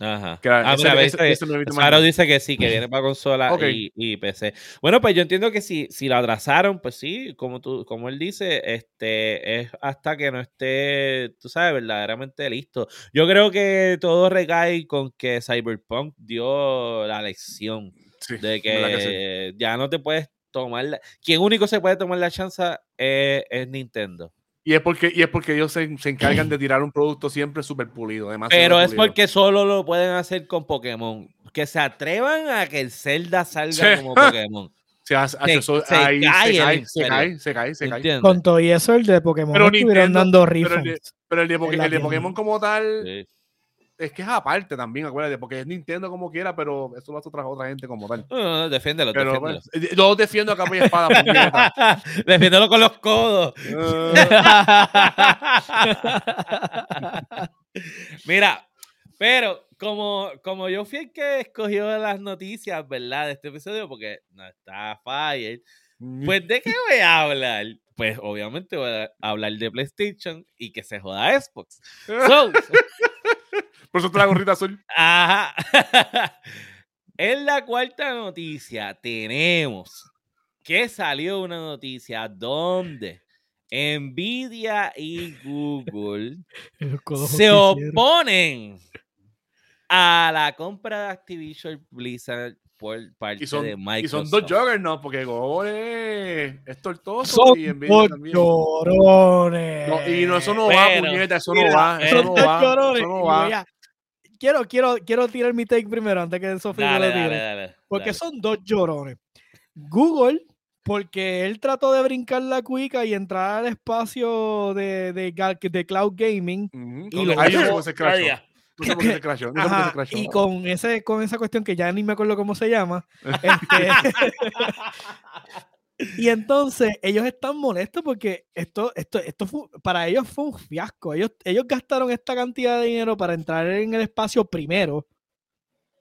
Ajá. Era- ah, mira, ese- ese- ese dice que sí, que viene para consola y, y PC. Bueno, pues yo entiendo que si, si lo atrasaron, pues sí, como tú, como él dice, este es hasta que no esté, tú sabes, verdaderamente listo. Yo creo que todo recae con que Cyberpunk dio la lección Sí, de que sí. ya no te puedes tomar la, quien único se puede tomar la chance es, es Nintendo. Y es porque, y es porque ellos se, se encargan de tirar un producto siempre súper pulido. Pero es pulido. porque solo lo pueden hacer con Pokémon. Que se atrevan a que el Zelda salga Sí. como Pokémon. Se, hace- se- eso- se ahí cae se cae, se cae, se cae, se cae. Con todo y eso, el de Pokémon Pero estuvieron Nintendo- dando pero el de- refunds. Pero el de, el. Pokémon como tal, Sí. Es que es aparte también, acuérdate, porque es Nintendo como quiera, pero eso lo hace otra, otra gente como tal. No, no, no, defiéndelo, Pero defiéndelo. eh, yo defiendo a capa y espada. defiéndelo con los codos. Mira, pero como, como yo fui el que escogió las noticias, ¿verdad? De este episodio, porque no está Fire. Pues, ¿de qué voy a hablar? Pues, obviamente, voy a hablar de PlayStation y que se joda Xbox. So, Por eso la gorrita azul. Ajá. en la cuarta noticia tenemos que salió una noticia donde Nvidia y Google se oponen a la compra de Activision Blizzard por parte Y son, de y Microsoft. son dos juggernauts, porque Google es, es tortoso Son y Nvidia también. llorones. No, y no, eso no va, puñeta, eso mira, no va, eso no va, llorones. eso no va. Quiero, quiero, quiero tirar mi take primero antes que Sofía lo tire. dale, dale, Porque dale. son dos llorones. Google, porque él trató de brincar la cuica y entrar al espacio de, de, cloud gaming. Y lo se escrachó. No. No Ajá, y con, ese, con esa cuestión que ya ni me acuerdo cómo se llama. este, y entonces ellos están molestos porque esto, esto, esto fue- para ellos fue un fiasco. Ellos, ellos gastaron esta cantidad de dinero para entrar en el espacio primero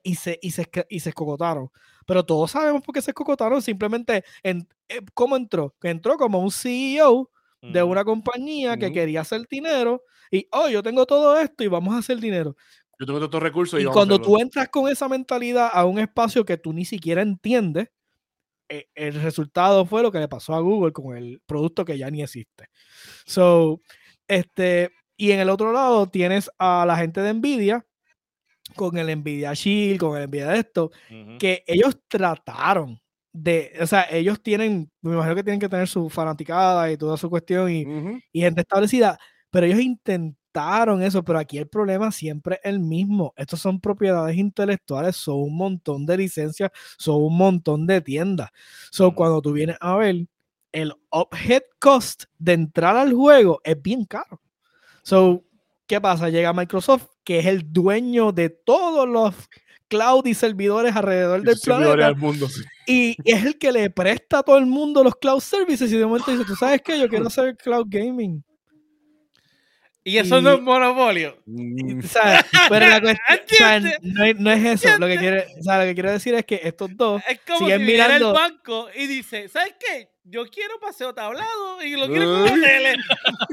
y se, y se, y se escocotaron. Pero todos sabemos por qué se escocotaron. Simplemente, en, eh, ¿cómo entró? Que entró como un CEO de una compañía que quería hacer dinero y, oh, yo tengo todo esto y vamos a hacer dinero. Yo tengo todos estos recursos y, Y vamos cuando tú entras con esa mentalidad a un espacio que tú ni siquiera entiendes, eh, el resultado fue lo que le pasó a Google con el producto que ya ni existe. So, este, y en el otro lado tienes a la gente de Nvidia con el Nvidia Shield, con el Nvidia de esto, que ellos trataron de, o sea, ellos tienen, me imagino que tienen que tener su fanaticada y toda su cuestión y, y gente establecida, pero ellos intentaron eso, pero aquí el problema siempre es el mismo. Estos son propiedades intelectuales, son un montón de licencias, son un montón de tiendas. So, cuando tú vienes a ver, el head cost de entrar al juego es bien caro. So, ¿qué pasa? Llega Microsoft, que es el dueño de todos los cloud y servidores alrededor Y del planeta al mundo, sí. y es el que le presta a todo el mundo los cloud services y de momento dice, tú sabes qué, yo quiero hacer cloud gaming. Y eso no es monopolio. Mm, sea, pero la cuestión, no, es- no es eso. Lo que, quiere, o sea, lo que quiero decir es que estos dos, Es como siguen si el banco y dice, ¿sabes qué? Yo quiero paseo tablado y lo quiero con la tele.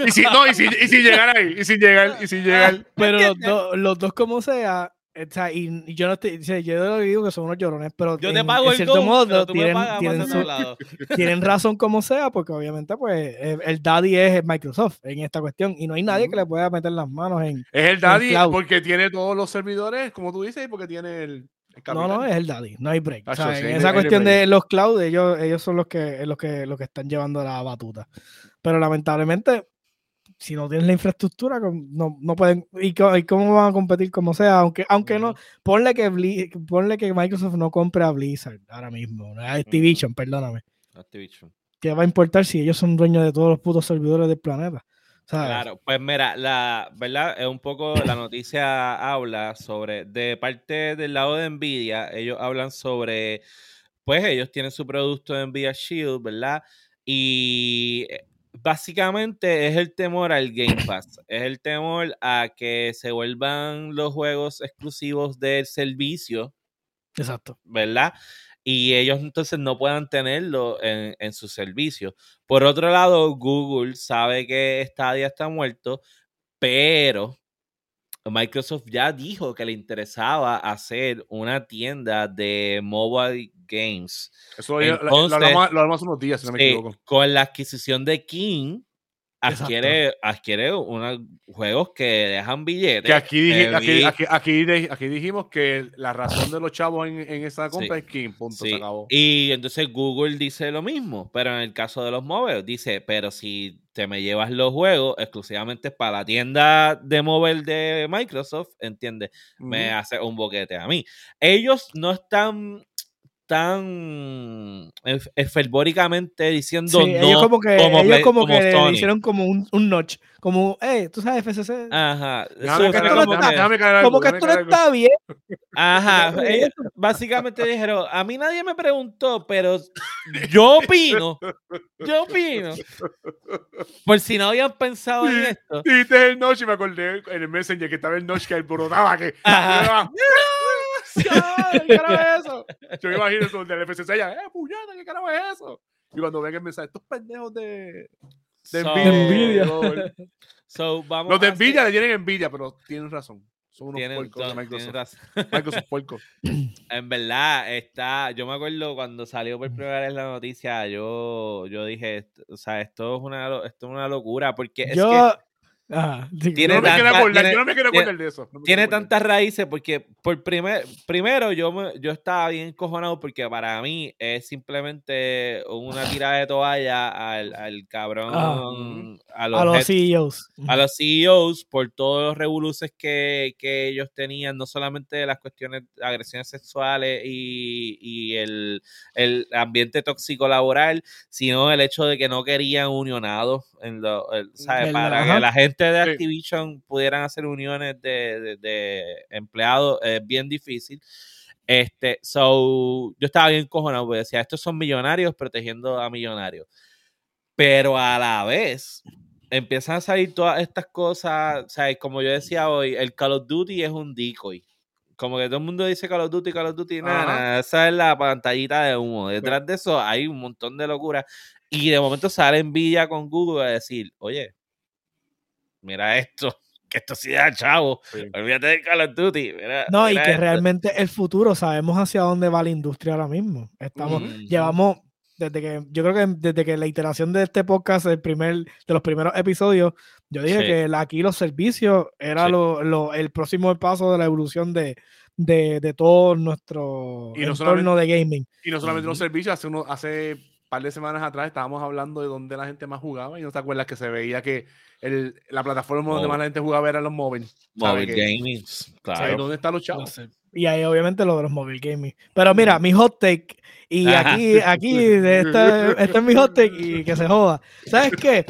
Y si, no, y si, y si llegar ahí, y si llegar, y si llegar. pero los dos, los dos como sea, o sea, y, yo no estoy, yo lo digo que son unos llorones, pero Yo te en- pago en el cierto Go, modo tienen, tienen su- razón como sea, porque obviamente pues el daddy es Microsoft en esta cuestión y no hay nadie que le pueda meter las manos en... Es el daddy cloud. porque tiene todos los servidores, como tú dices, y porque tiene el, el No, no, es el daddy, no hay break. O Tacho, sea, sí, en esa cuestión de los cloud, ellos, ellos son los que, los, que, los que están llevando la batuta. Pero lamentablemente, si no tienes la infraestructura, no, no pueden. ¿y, cómo van a competir como sea? Aunque, aunque no, ponle que, ponle que Microsoft no compre a Blizzard ahora mismo, a Activision, perdóname. Activision. ¿Qué va a importar si ellos son dueños de todos los putos servidores del planeta? ¿Sabes? Claro, pues mira, la verdad es un poco la noticia habla sobre de parte del lado de Nvidia, ellos hablan sobre pues ellos tienen su producto de Nvidia Shield, ¿verdad? Y eh, básicamente es el temor al Game Pass, es el temor a que se vuelvan los juegos exclusivos del servicio Exacto. ¿verdad? Y ellos entonces no puedan tenerlo en, en su servicio. Por otro lado, Google sabe que Stadia está muerto, pero Microsoft ya dijo que le interesaba hacer una tienda de mobile games. Eso lo- Entonces- lo, hablamos, lo hablamos hace unos días, si no me equivoco. con la adquisición de King, adquiere, adquiere unos juegos que dejan billetes. Que aquí, dije- Eh, aquí, aquí, aquí, de- aquí dijimos que la razón de los chavos en, en esa compra Sí. es King, punto, Sí, se acabó. Y entonces Google dice lo mismo, pero en el caso de los móviles dice, pero si te me llevas los juegos exclusivamente para la tienda de móvil de Microsoft, ¿entiendes? Me hace un boquete a mí. Ellos no están tan ef- fervóricamente diciendo Sí, no ellos como que, como, ellos como como que le hicieron como un, un notch, como, hey, tú sabes, FCC, Ajá. Déjame Eso como está- que- déjame como esto no está bien. Ajá, ellos básicamente dijeron, a mí nadie me preguntó, pero yo opino, yo opino. Por si no habían pensado en esto. Dijiste el Notch y me acordé en el Messenger que estaba el Notch que alborotaba que. Ajá. ¡Ay, ¿Qué carajo es eso? Yo me imagino eso del FCC ya, ¡eh, puñada, qué carajo es eso! Y cuando ven el mensaje, estos pendejos de. De So- envidia. So, vamos Los de hacer- envidia le tienen envidia, pero tienen razón. Son unos tienen- puercos de tienen Microsoft. razón. Microsoft. En verdad, está, yo me acuerdo cuando salió por primera vez la noticia, yo, yo dije, o sea, esto es una, esto es una locura, porque es que ajá, sí, Tiene Yo no me quiero tanta- acordar, tiene- yo no me quiero tiene- acordar de eso. no tiene tantas raíces porque por primer, primero yo, me- yo estaba bien cojonado porque para mí es simplemente una tirada de toalla al, al cabrón, Ah. a los, a los head- CEOs. a los CEOs por todos los revoluces que, que ellos tenían, no solamente de las cuestiones de agresiones sexuales y, y el, el ambiente tóxico laboral, sino el hecho de que no querían unionados en lo, el- ¿sabes? El- para ajá. que la gente de Sí. Activision pudieran hacer uniones de, de- de empleados es bien difícil. Este, so, yo estaba bien cojonado porque decía, estos son millonarios protegiendo a millonarios. Pero a la vez empiezan a salir todas estas cosas, o sea, como yo decía hoy, el Call of Duty es un decoy. Como que todo el mundo dice Call of Duty, Call of Duty, nada, nada, esa es la pantallita de humo. Detrás de eso hay un montón de locura. Y de momento sale Villa con Google a decir, oye, mira esto, que esto sí da chavo, Sí. olvídate de Call of Duty. mira- No, y que esto". realmente el futuro, sabemos hacia dónde va la industria ahora mismo. Estamos, llevamos, desde que, yo creo que desde que la iteración de este podcast, el primer, de los primeros episodios, yo dije Sí. que la- aquí los servicios era Sí. lo, lo- el próximo paso de la evolución de, de, de todo nuestro Y no entorno de gaming. Y no solamente los servicios, hace, uno, hace par de semanas atrás estábamos hablando de dónde la gente más jugaba y no te acuerdas que se veía que el, la plataforma donde más la gente jugaba era los móviles. Que- gaming, ¿sabe claro. ¿Dónde están los No chavos? sé. Y ahí obviamente lo de los mobile gaming. Pero mira, mi hot take, y Ajá. aquí, aquí, este, este es mi hot take y que se joda. ¿Sabes qué?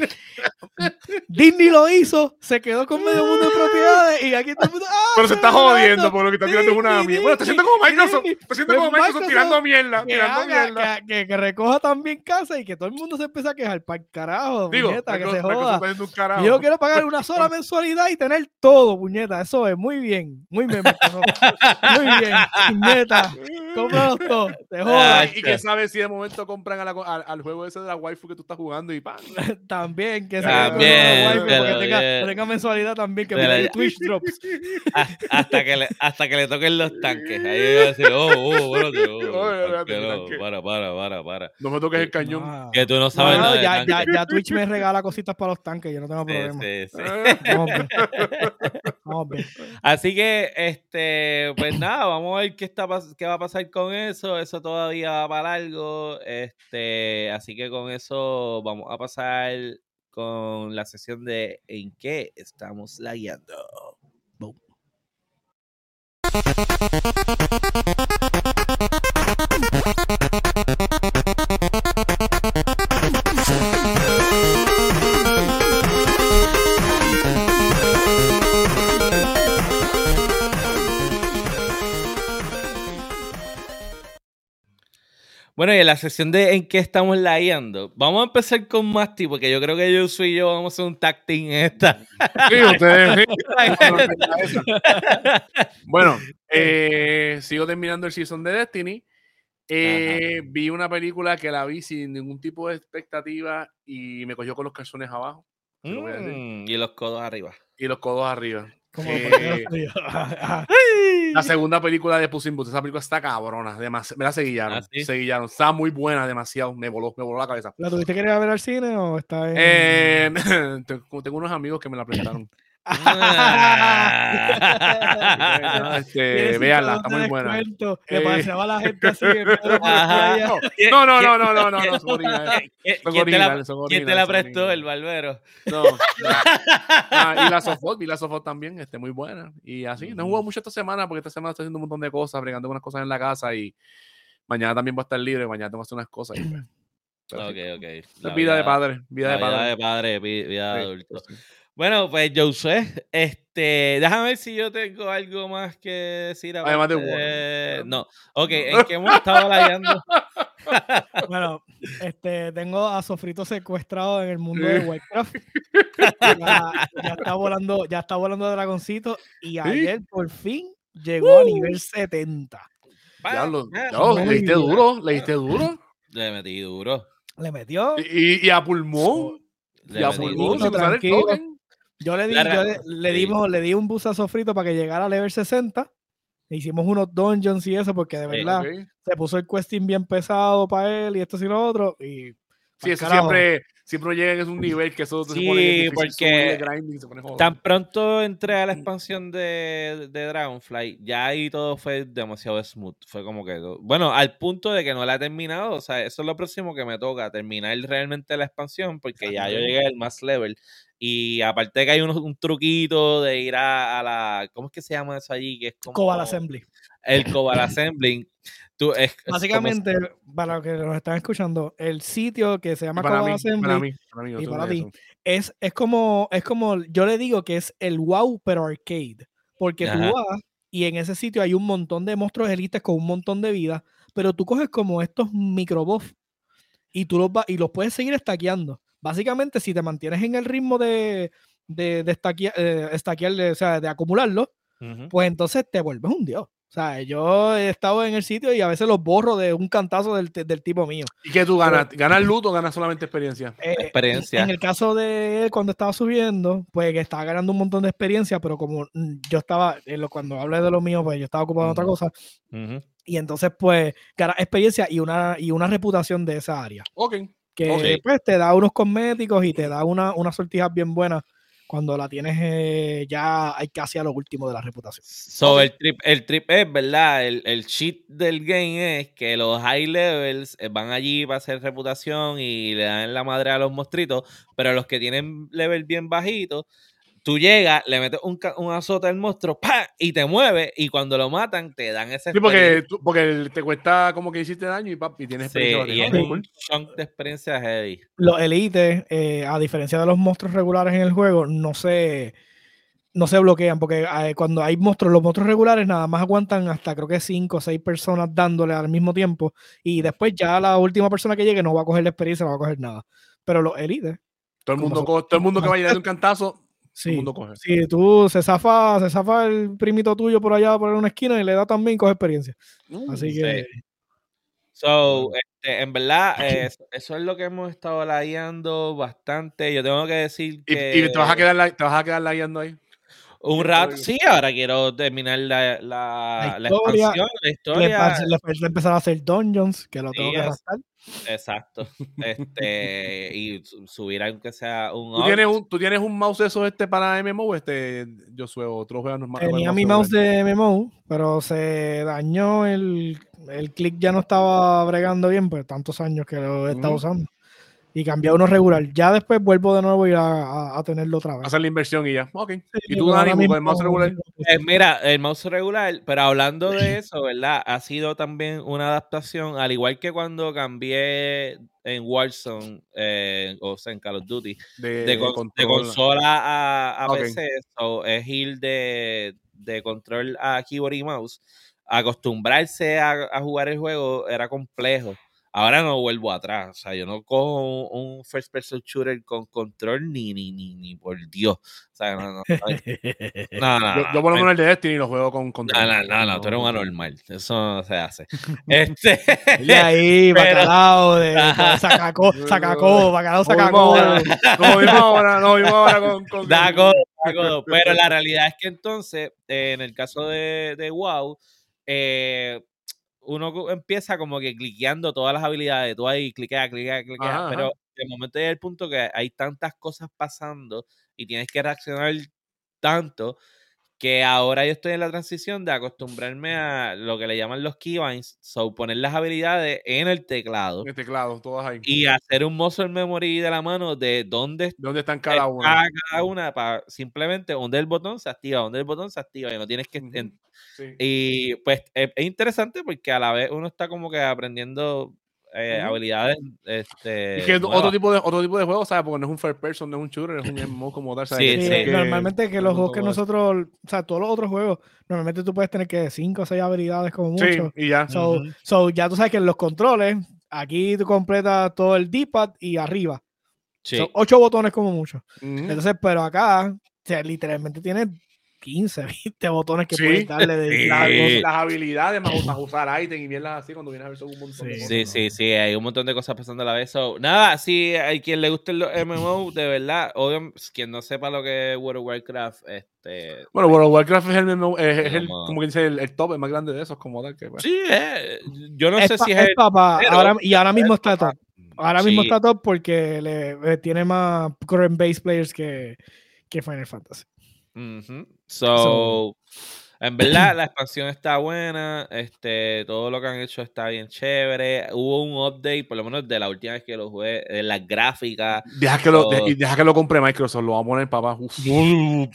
Disney lo hizo, se quedó con medio mundo de propiedades y aquí todo el mundo. ¡ah, Pero se está jodiendo por lo que está tirando una mierda. Bueno, está haciendo Disney, como Microsoft. Haciendo Pues como Microsoft Microsoft tirando mierda. Que, Tirando haga- mierda. que, que- recoja también casa y que todo el mundo se empiece a quejar para el carajo, Digo, puñeta, que se joda. un Yo quiero pagar una sola mensualidad y tener todo, puñeta. Eso es muy bien. Muy bien. Muy bien, puñeta. Cómpralos todos. Te jodas. Y que sabes si de momento compran a la co- al, juego ese de la waifu que tú estás jugando y pan. También, que se También, pero porque tenga, que tenga mensualidad también, que ya- Twitch drops. Hasta que le, hasta que le toquen los tanques. Ahí va a decir, oh, oh, oh, espérate, ¿por qué no? tanque. para, para, para, para. No me toques el cañón. Ah. Que tú no sabes no, nada de ya, ya, Twitch me regala cositas para los tanques, yo no tengo Sí, problema. sí, sí. Vamos bien. Vamos. Así que, este, pues nada, vamos a ver qué, está, qué va a pasar con eso. Eso todavía va para algo. Este, así que con eso vamos a pasar con la sesión de en qué estamos lagueando. Bueno, y en la sesión de en qué estamos lagueando, vamos a empezar con Masti, porque yo creo que yo soy yo, vamos a hacer un tag team en esta. Sí, ustedes. sí. bueno, eh, sigo terminando el season de Destiny. Eh, vi una película que la vi sin ningún tipo de expectativa y me cogió con los calzones abajo lo. Mm, y los codos arriba. y los codos arriba. Como Eh. La segunda película de Puss in Boots, esa película está cabrona, demasi- me la seguillaron, ¿Ah, sí? seguillaron, está muy buena, demasiado, me voló, me voló la cabeza. ¿La tuviste que ir a ver al cine o está en.? Eh, tengo tengo unos amigos que me la prestaron. Ah. Este, véanla, está muy buena. descuento Que Eh. paseaba a la gente así. No, no, no, no, no, no, no, son originales. ¿Quién Son originales, son quién te la prestó? El barbero. No. Ah, y la Sofot, vi la Sofot también, este, muy buena. Y así, no he jugado mucho esta semana porque esta semana estoy haciendo un montón de cosas, bregando unas cosas en la casa y mañana también voy a estar libre, mañana tengo que hacer unas cosas. Y, pues, Ok, ok. La vida de padre, vida de padre. Vida de padre, vi- vida de Sí, adulto. sí. Bueno, pues Josué, este, déjame ver si yo tengo algo más que decir. Además de Warner. No, ok, en que hemos estado lagueando. Bueno, este, tengo a Sofrito secuestrado en el mundo de Warcraft. Ya, ya está volando, ya está volando dragoncito y ayer por fin llegó a nivel 70. Diablo, Ah, diablo, muy le diste bien. duro, le diste duro. Le metí duro. Le metió. Y, y a pulmón, Le y a metí pulmón, duro. tranquilo. Yo le di, yo le, le dimos, le di un bus a Sofrito para que llegara a level 60. Le hicimos unos dungeons y eso, porque de Sí, verdad se puso el questing bien pesado para él y esto y lo otro. Y Sí, eso carajo. siempre, siempre llega en un nivel que eso se Sí, pone bien difícil porque grinding, se pone. Tan pronto entré a la expansión de, de Dragonfly, ya ahí todo fue demasiado smooth. Fue como que. Bueno, al punto de que no la he terminado. O sea, eso es lo próximo que me toca, terminar realmente la expansión, porque ya yo llegué al más level. Y aparte que hay unos- un, truquito de ir a, a la. ¿Cómo es que se llama eso allí? Que es como. Cobal Assembly. El Cobal Assembly. Tú, es, es como- Básicamente, para los que nos están escuchando, el sitio que se llama para, mí, Assembly para mí, para mí, yo y para ti. es, es como, es como, yo le digo que es el WoW, pero arcade. Porque tú vas y en ese sitio hay un montón de monstruos élites con un montón de vida, pero tú coges como estos microbuffs y tú los, va- y los puedes seguir estaqueando. Básicamente, si te mantienes en el ritmo de, de, de estaquea- eh, estaquear, de- o sea, de acumularlo, pues entonces te vuelves un dios. O sea, yo he estado en el sitio y a veces los borro de un cantazo del, del tipo mío. ¿Y qué tú ganas? ¿Ganas loot o ganas solamente experiencia? Eh, Experiencia. En el caso de él, cuando estaba subiendo, pues que estaba ganando un montón de experiencia, pero como yo estaba, lo- cuando hablé de lo mío, pues yo estaba ocupado en otra Ujú. cosa, Ujú. y entonces pues ganas experiencia y una, y una reputación de esa área, Ok. que Ok. pues te da unos cosméticos y te da una, unas sortijas bien buenas cuando la tienes eh, ya hay casi a lo último de la reputación. So, el, trip, el trip es, ¿verdad? El, el cheat del game es que los high levels eh, van allí para hacer reputación y le dan la madre a los monstruitos, pero los que tienen level bien bajito, tú llegas, le metes un, un azote al monstruo, ¡pam! y te mueve, y cuando lo matan, te dan ese Sí, porque, tú- porque te cuesta como que hiciste daño y, tienes Sí, experiencia. y es un chunk de experiencia heavy. Los elites, eh, a diferencia de los monstruos regulares en el juego, no se, no se bloquean, porque eh, cuando hay monstruos, los monstruos regulares nada más aguantan hasta creo que 5 o 6 personas dándole al mismo tiempo, y después ya la última persona que llegue no va a coger la experiencia, no va a coger nada. Pero los elites, Todo el mundo, todo el mundo que vaya de un cantazo, sí. el mundo coge. Si tú se zafa, se zafa el primito tuyo por allá por una esquina y le da también, coge experiencia. Mm, Así sí. que So, este, en verdad, eh, eso- es lo que hemos estado lagueando bastante. Yo tengo que decir Y, que y te vas a quedar la- te vas a quedar lagueando ahí. Un rato, sí, ahora quiero terminar la, la, La la historia, expansión, la le, historia. le falta empezar a hacer dungeons, que lo Sí, tengo que arrastrar. Exacto. Este, y su- subir aunque sea un ¿Tú tienes, un, ¿Tú tienes un mouse eso este para MMO este yo suelo otro juego normal? Tenía mi mouse de MMO, pero se dañó el, el click ya no estaba bregando bien, pues tantos años que lo he estado Ujú. usando. Y cambié a uno regular. Ya después vuelvo de nuevo y a, a- a tenerlo otra vez. Hacer la inversión y ya. Ok. Sí, ¿Y tú, Dani, con el mouse regular? Eh, mira, el mouse regular, pero hablando de eso, ¿verdad? Ha sido también una adaptación, al igual que cuando cambié en Warzone, eh, o sea, en Call of Duty, De, de, con- de control. consola a, a Ok. PC, so, es ir de, de control a keyboard y mouse. Acostumbrarse a, a jugar el juego era complejo. Ahora no vuelvo atrás. O sea, yo no cojo un, un first person shooter con control ni, ni, ni, ni por Dios. O sea, no, no. No, no, Yo, no, yo por lo no, menos el de Destiny lo juego con no, control. no, no, no, tú eres un anormal. Eso no se hace. Este, Y ahí, Pero- bacalao, de, sacacó, sacacó, bacalao, sacacó. ahora, nos vimos ahora, nos vimos ahora con, con- Da codo, da codo. Pero la realidad es que entonces, eh, en el caso de, de WoW, eh, uno empieza como que cliqueando todas las habilidades, tú ahí cliquea, cliquea, cliquea, Ajá, pero ajá. de momento llega el punto que hay tantas cosas pasando y tienes que reaccionar tanto que ahora yo estoy en la transición de acostumbrarme a lo que le llaman los keybinds, so poner las habilidades en el teclado en el teclado, todas ahí. y hacer un muscle memory de la mano de dónde ¿De dónde están está cada una? cada una para simplemente donde el botón se activa, donde el botón se activa y no tienes que... Sí. y pues es, es interesante porque a la vez uno está como que aprendiendo eh, habilidades este, Y que es otro tipo de otro tipo de juego, ¿sabes? Porque no es un first person, no es un shooter, es un MMO como tal. ¿sabes? Sí, Que Sí, tienes sí. que- Normalmente que los juegos que nosotros, o sea, todos los otros juegos, normalmente tú puedes tener que 5 o 6 habilidades como Sí, mucho. y ya. So, so, ya tú sabes que en los controles, aquí tú completas todo el D-pad y arriba. Sí. Son 8 botones como mucho. Entonces, pero acá, o sea, literalmente tienes 15, 20 botones que Sí. puedes darle de Sí. Las, las habilidades más, más usar ítem y mierdas así cuando vienes a ver un montón de Sí. cosas. Sí, sí, sí, hay un montón de cosas pasando a la vez. So, nada, si hay quien le guste los MMO, de verdad, obvio, quien no sepa lo que es World of Warcraft, este, Bueno, World of Warcraft es el, MMO, es, es el Como- que dice, el, el top, el más grande de esos, como tal. Que, pues. sí, eh, yo no es sé pa- si es, es el- papá, pero- ahora, y ahora mismo está top. Ahora mismo está top porque le, eh, tiene más current base players que, que Final Fantasy. Ujú. So, en verdad, la expansión está buena. Este, todo lo que han hecho está bien chévere. Hubo un update, por lo menos de la última vez que lo jugué, de las gráficas. Deja que, lo, So- de- y deja que lo compre Microsoft, lo vamos a poner papá.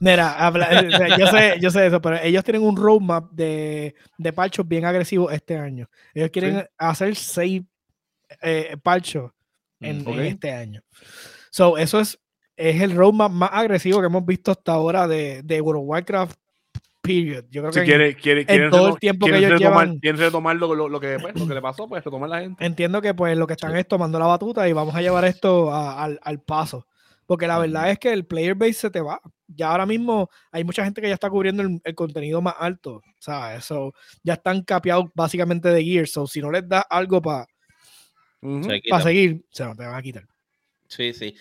Mira, habla- eh, yo, sé, yo sé eso, pero ellos tienen un roadmap de, de parchos bien agresivos este año. Ellos quieren Sí. hacer seis eh, parchos en, Mm, en ok. este año. So, eso es, es el roadmap más agresivo que hemos visto hasta ahora de, de World of Warcraft, period. Yo creo Si que quiere, quiere, quieren todo el tiempo que ellos retomar, llevan- quieren retomar lo, lo- lo que, pues, lo que le pasó, pues retomar la gente. entiendo que pues lo que están es tomando la batuta y vamos a llevar esto a- al, al paso. Porque la verdad es que el player base se te va. Ya ahora mismo hay mucha gente que ya está cubriendo el, el contenido más alto, ¿sabes? So, ya están capeados básicamente de gear. So, si no les das algo para quitan. seguir, se lo te van a quitar. Sí, sí.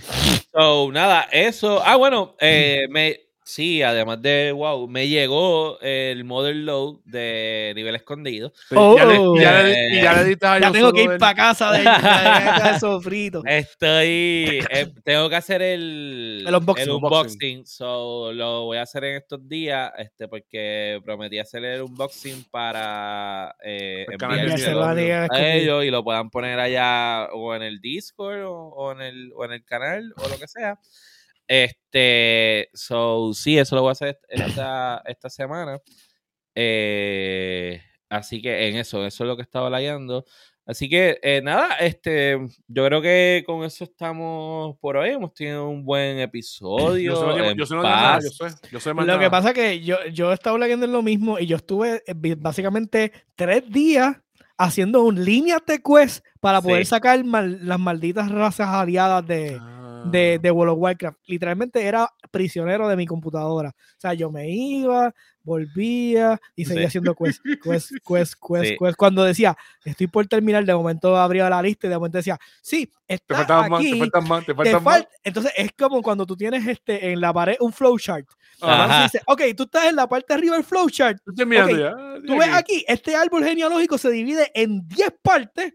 So, nada, eso. Ah, bueno, eh, me, sí, además de wow, me llegó el Model Load de nivel escondido. Sí, ya le- Oh. ya le- ya le a Ya yo tengo que ir para casa de de sofrito. Estoy. eh, tengo que hacer el, El unboxing. el unboxing, So, lo voy a hacer en estos días. Este, porque prometí hacer el unboxing para eh, de enviárselo a ellos y lo puedan poner allá o en el Discord o, o en el, o en el canal o lo que sea. Este, so, sí, eso lo voy a hacer esta, esta semana. Eh, así que en eso, eso es lo que estaba layando. Así que eh, nada, este, yo creo que con eso estamos por hoy. Hemos tenido un buen episodio. Yo en yo sé no digo nada, yo sé, yo sé más Lo que pasa es que yo, yo estaba leyendo en lo mismo y yo estuve eh, básicamente tres días haciendo un línea de quest para poder Sí. sacar mal- las malditas razas aliadas de, de, Ah. De World of Warcraft. Literalmente era prisionero de mi computadora. O sea, yo me iba, volvía y seguía Sí. haciendo quest, quest, quest, quest, Sí. quest. Cuando decía, estoy por terminar, de momento abría la lista y de momento decía, sí, Te está faltan más, te aquí. faltan más, te te faltan más. fal- Entonces es como cuando tú tienes este en la pared un flowchart. Dice, ok, tú estás en la parte de arriba del flowchart. Estoy mirando Ok, ya. Tú ves aquí, este árbol genealógico se divide en 10 partes.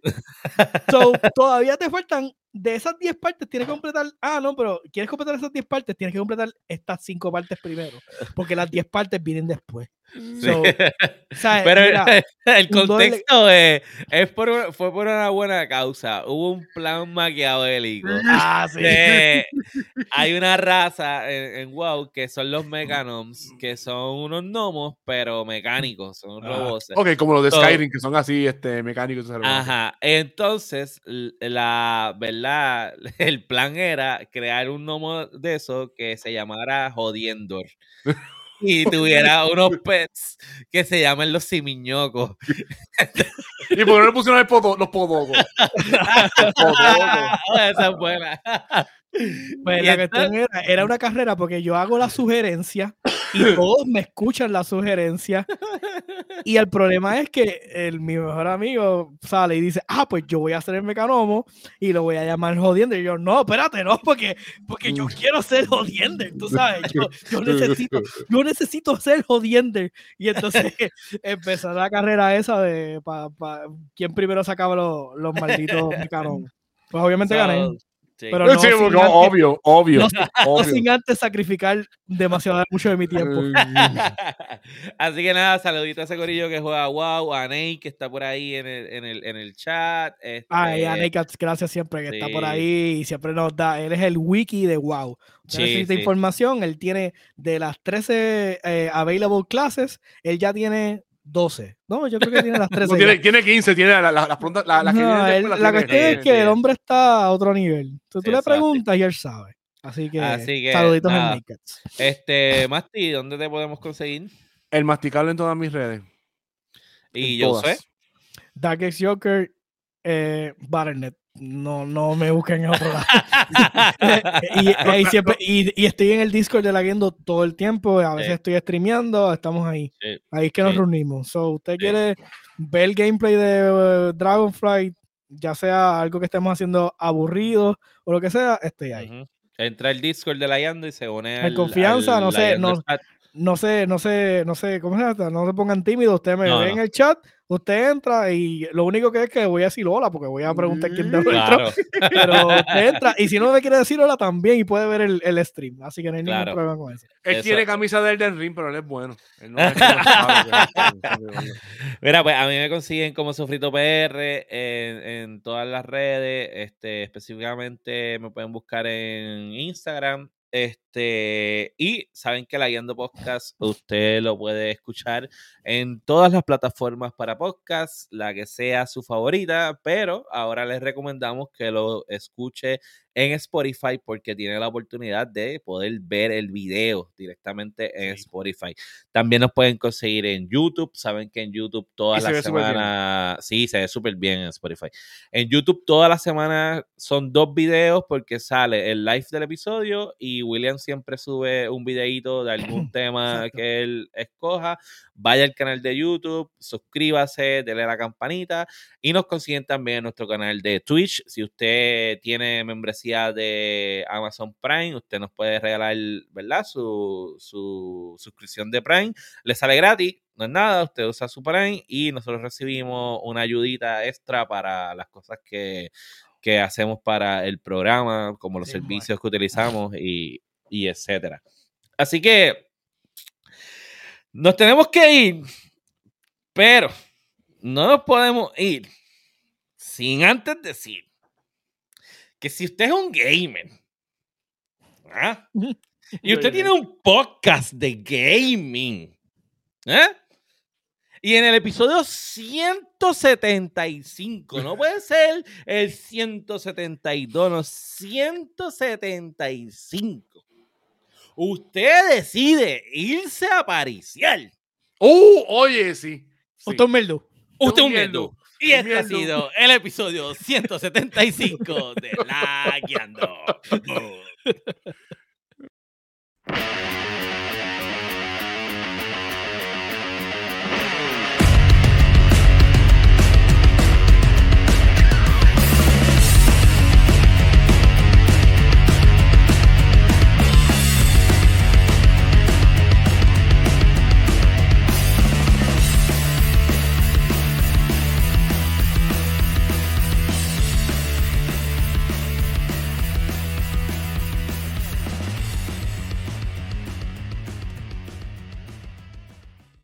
so, todavía te faltan, de esas 10 partes, tienes que completar. Ah, no, pero quieres completar esas 10 partes, tienes que completar estas 5 partes primero. Porque las 10 partes vienen después. Sí. So, ¿sabes? Pero Mira, el contexto es, es por, una- fue por una buena causa. Hubo un plan maquiavélico. ah, sí. de- hay una raza en, en WoW que son los Mechanoms, que son unos gnomos, pero mecánicos, son Ah, robots. Ok, como los de So- Skyrim, que son así, este, mecánicos. Ajá, entonces la verdad, el plan era crear un gnomo de eso que se llamara Jodiendor y tuviera unos pets que se llaman los simiñocos. ¿Y por qué no le pusieron el podo- los podogos? Esa es buena. Pues la cuestión era, era una carrera porque yo hago la sugerencia y todos me escuchan la sugerencia. Y el problema es que el, mi mejor amigo sale y dice, ah, pues yo voy a hacer el mecanomo y lo voy a llamar jodiendo. Y yo, no, espérate, no, porque, porque yo quiero ser jodiendo, tú sabes, yo, yo necesito, yo necesito ser jodiendo. Y entonces empezó la carrera esa de pa, pa- quién primero sacaba los, los malditos mecanomos. Pues obviamente gané. Sí. Pero no sí, sin antes- obvio, obvio. no sin- no obvio. sin antes sacrificar demasiado mucho de mi tiempo. Así que nada, saludito a ese corillo que juega WoW, a Ney que está por ahí en el, en el, en el chat. Ay, este, a Naked, gracias siempre que está por ahí y siempre nos da. Él es el wiki de WoW. Usted Sí, necesita sí. información. Él tiene de las 13 eh, available classes, él ya tiene 12. No, yo creo que tiene las 13. No, ya. tiene, tiene 15, tiene las la, la, que No, él- la cuestión tiene- es que el hombre está a otro nivel. Tú, le preguntas y él sabe. Así que, Así que, saluditos nada. en Naked. Este, Masti, ¿dónde te podemos conseguir? El masticable en todas mis redes. Y en yo todas. sé. Darkest Joker, eh, Battle.net. No, no me busquen en otro lado. y, siempre, y, y estoy en el Discord de la Guiendo todo el tiempo. A veces Sí. estoy streameando, estamos ahí. Sí, Ahí es que nos sí. reunimos. So, usted quiere ver el gameplay de eh, Dragonflight, ya sea algo que estemos haciendo aburrido o lo que sea, estoy ahí. Entra el Discord de la Yando y se une En confianza, al no sé, no-. No sé, no sé, no sé, ¿cómo se llama? No se pongan tímidos, usted me No, ve no. en el chat, usted entra y lo único que es que voy a decir hola porque voy a preguntar quién te entró. Claro, pero usted entra y si no me quiere decir hola también y puede ver el, el stream, así que no hay Claro. ningún problema con eso. Él Eso. tiene camisa de Elden Ring, pero él es bueno. Él no que es- Mira, pues a mí me consiguen como Sofrito PR en, en todas las redes. Este, específicamente me pueden buscar en Instagram, Este, y saben que la Guiando Podcast usted lo puede escuchar en todas las plataformas para podcast, la que sea su favorita, pero ahora les recomendamos que lo escuche en Spotify porque tiene la oportunidad de poder ver el video directamente en Spotify. También nos pueden conseguir en YouTube. Saben que en YouTube todas las semanas. Sí, se ve súper bien en Spotify. En YouTube todas las semanas son dos videos porque sale el live del episodio y William siempre sube un videito de algún tema que él escoja. Vaya al canal de YouTube, suscríbase, dele a la campanita y nos consiguen también en nuestro canal de Twitch. Si usted tiene membresía de Amazon Prime, usted nos puede regalar, ¿verdad? Su, suscripción de Prime. Le sale gratis, no es nada, usted usa su Prime y nosotros recibimos una ayudita extra para las cosas que, hacemos para el programa, como los servicios que utilizamos y, y etcétera. Así que nos tenemos que ir, pero no nos podemos ir sin antes decir que si usted es un gamer ¿ah? y usted tiene un podcast de gaming, ¿eh? Y en el episodio 175, no puede ser el 172, no, 175. Usted decide irse a pariciar. ¡Uh! Oye, sí. Usted es un meldo. Usted es un meldo. Y este ha sido el episodio 175 de La Guiando.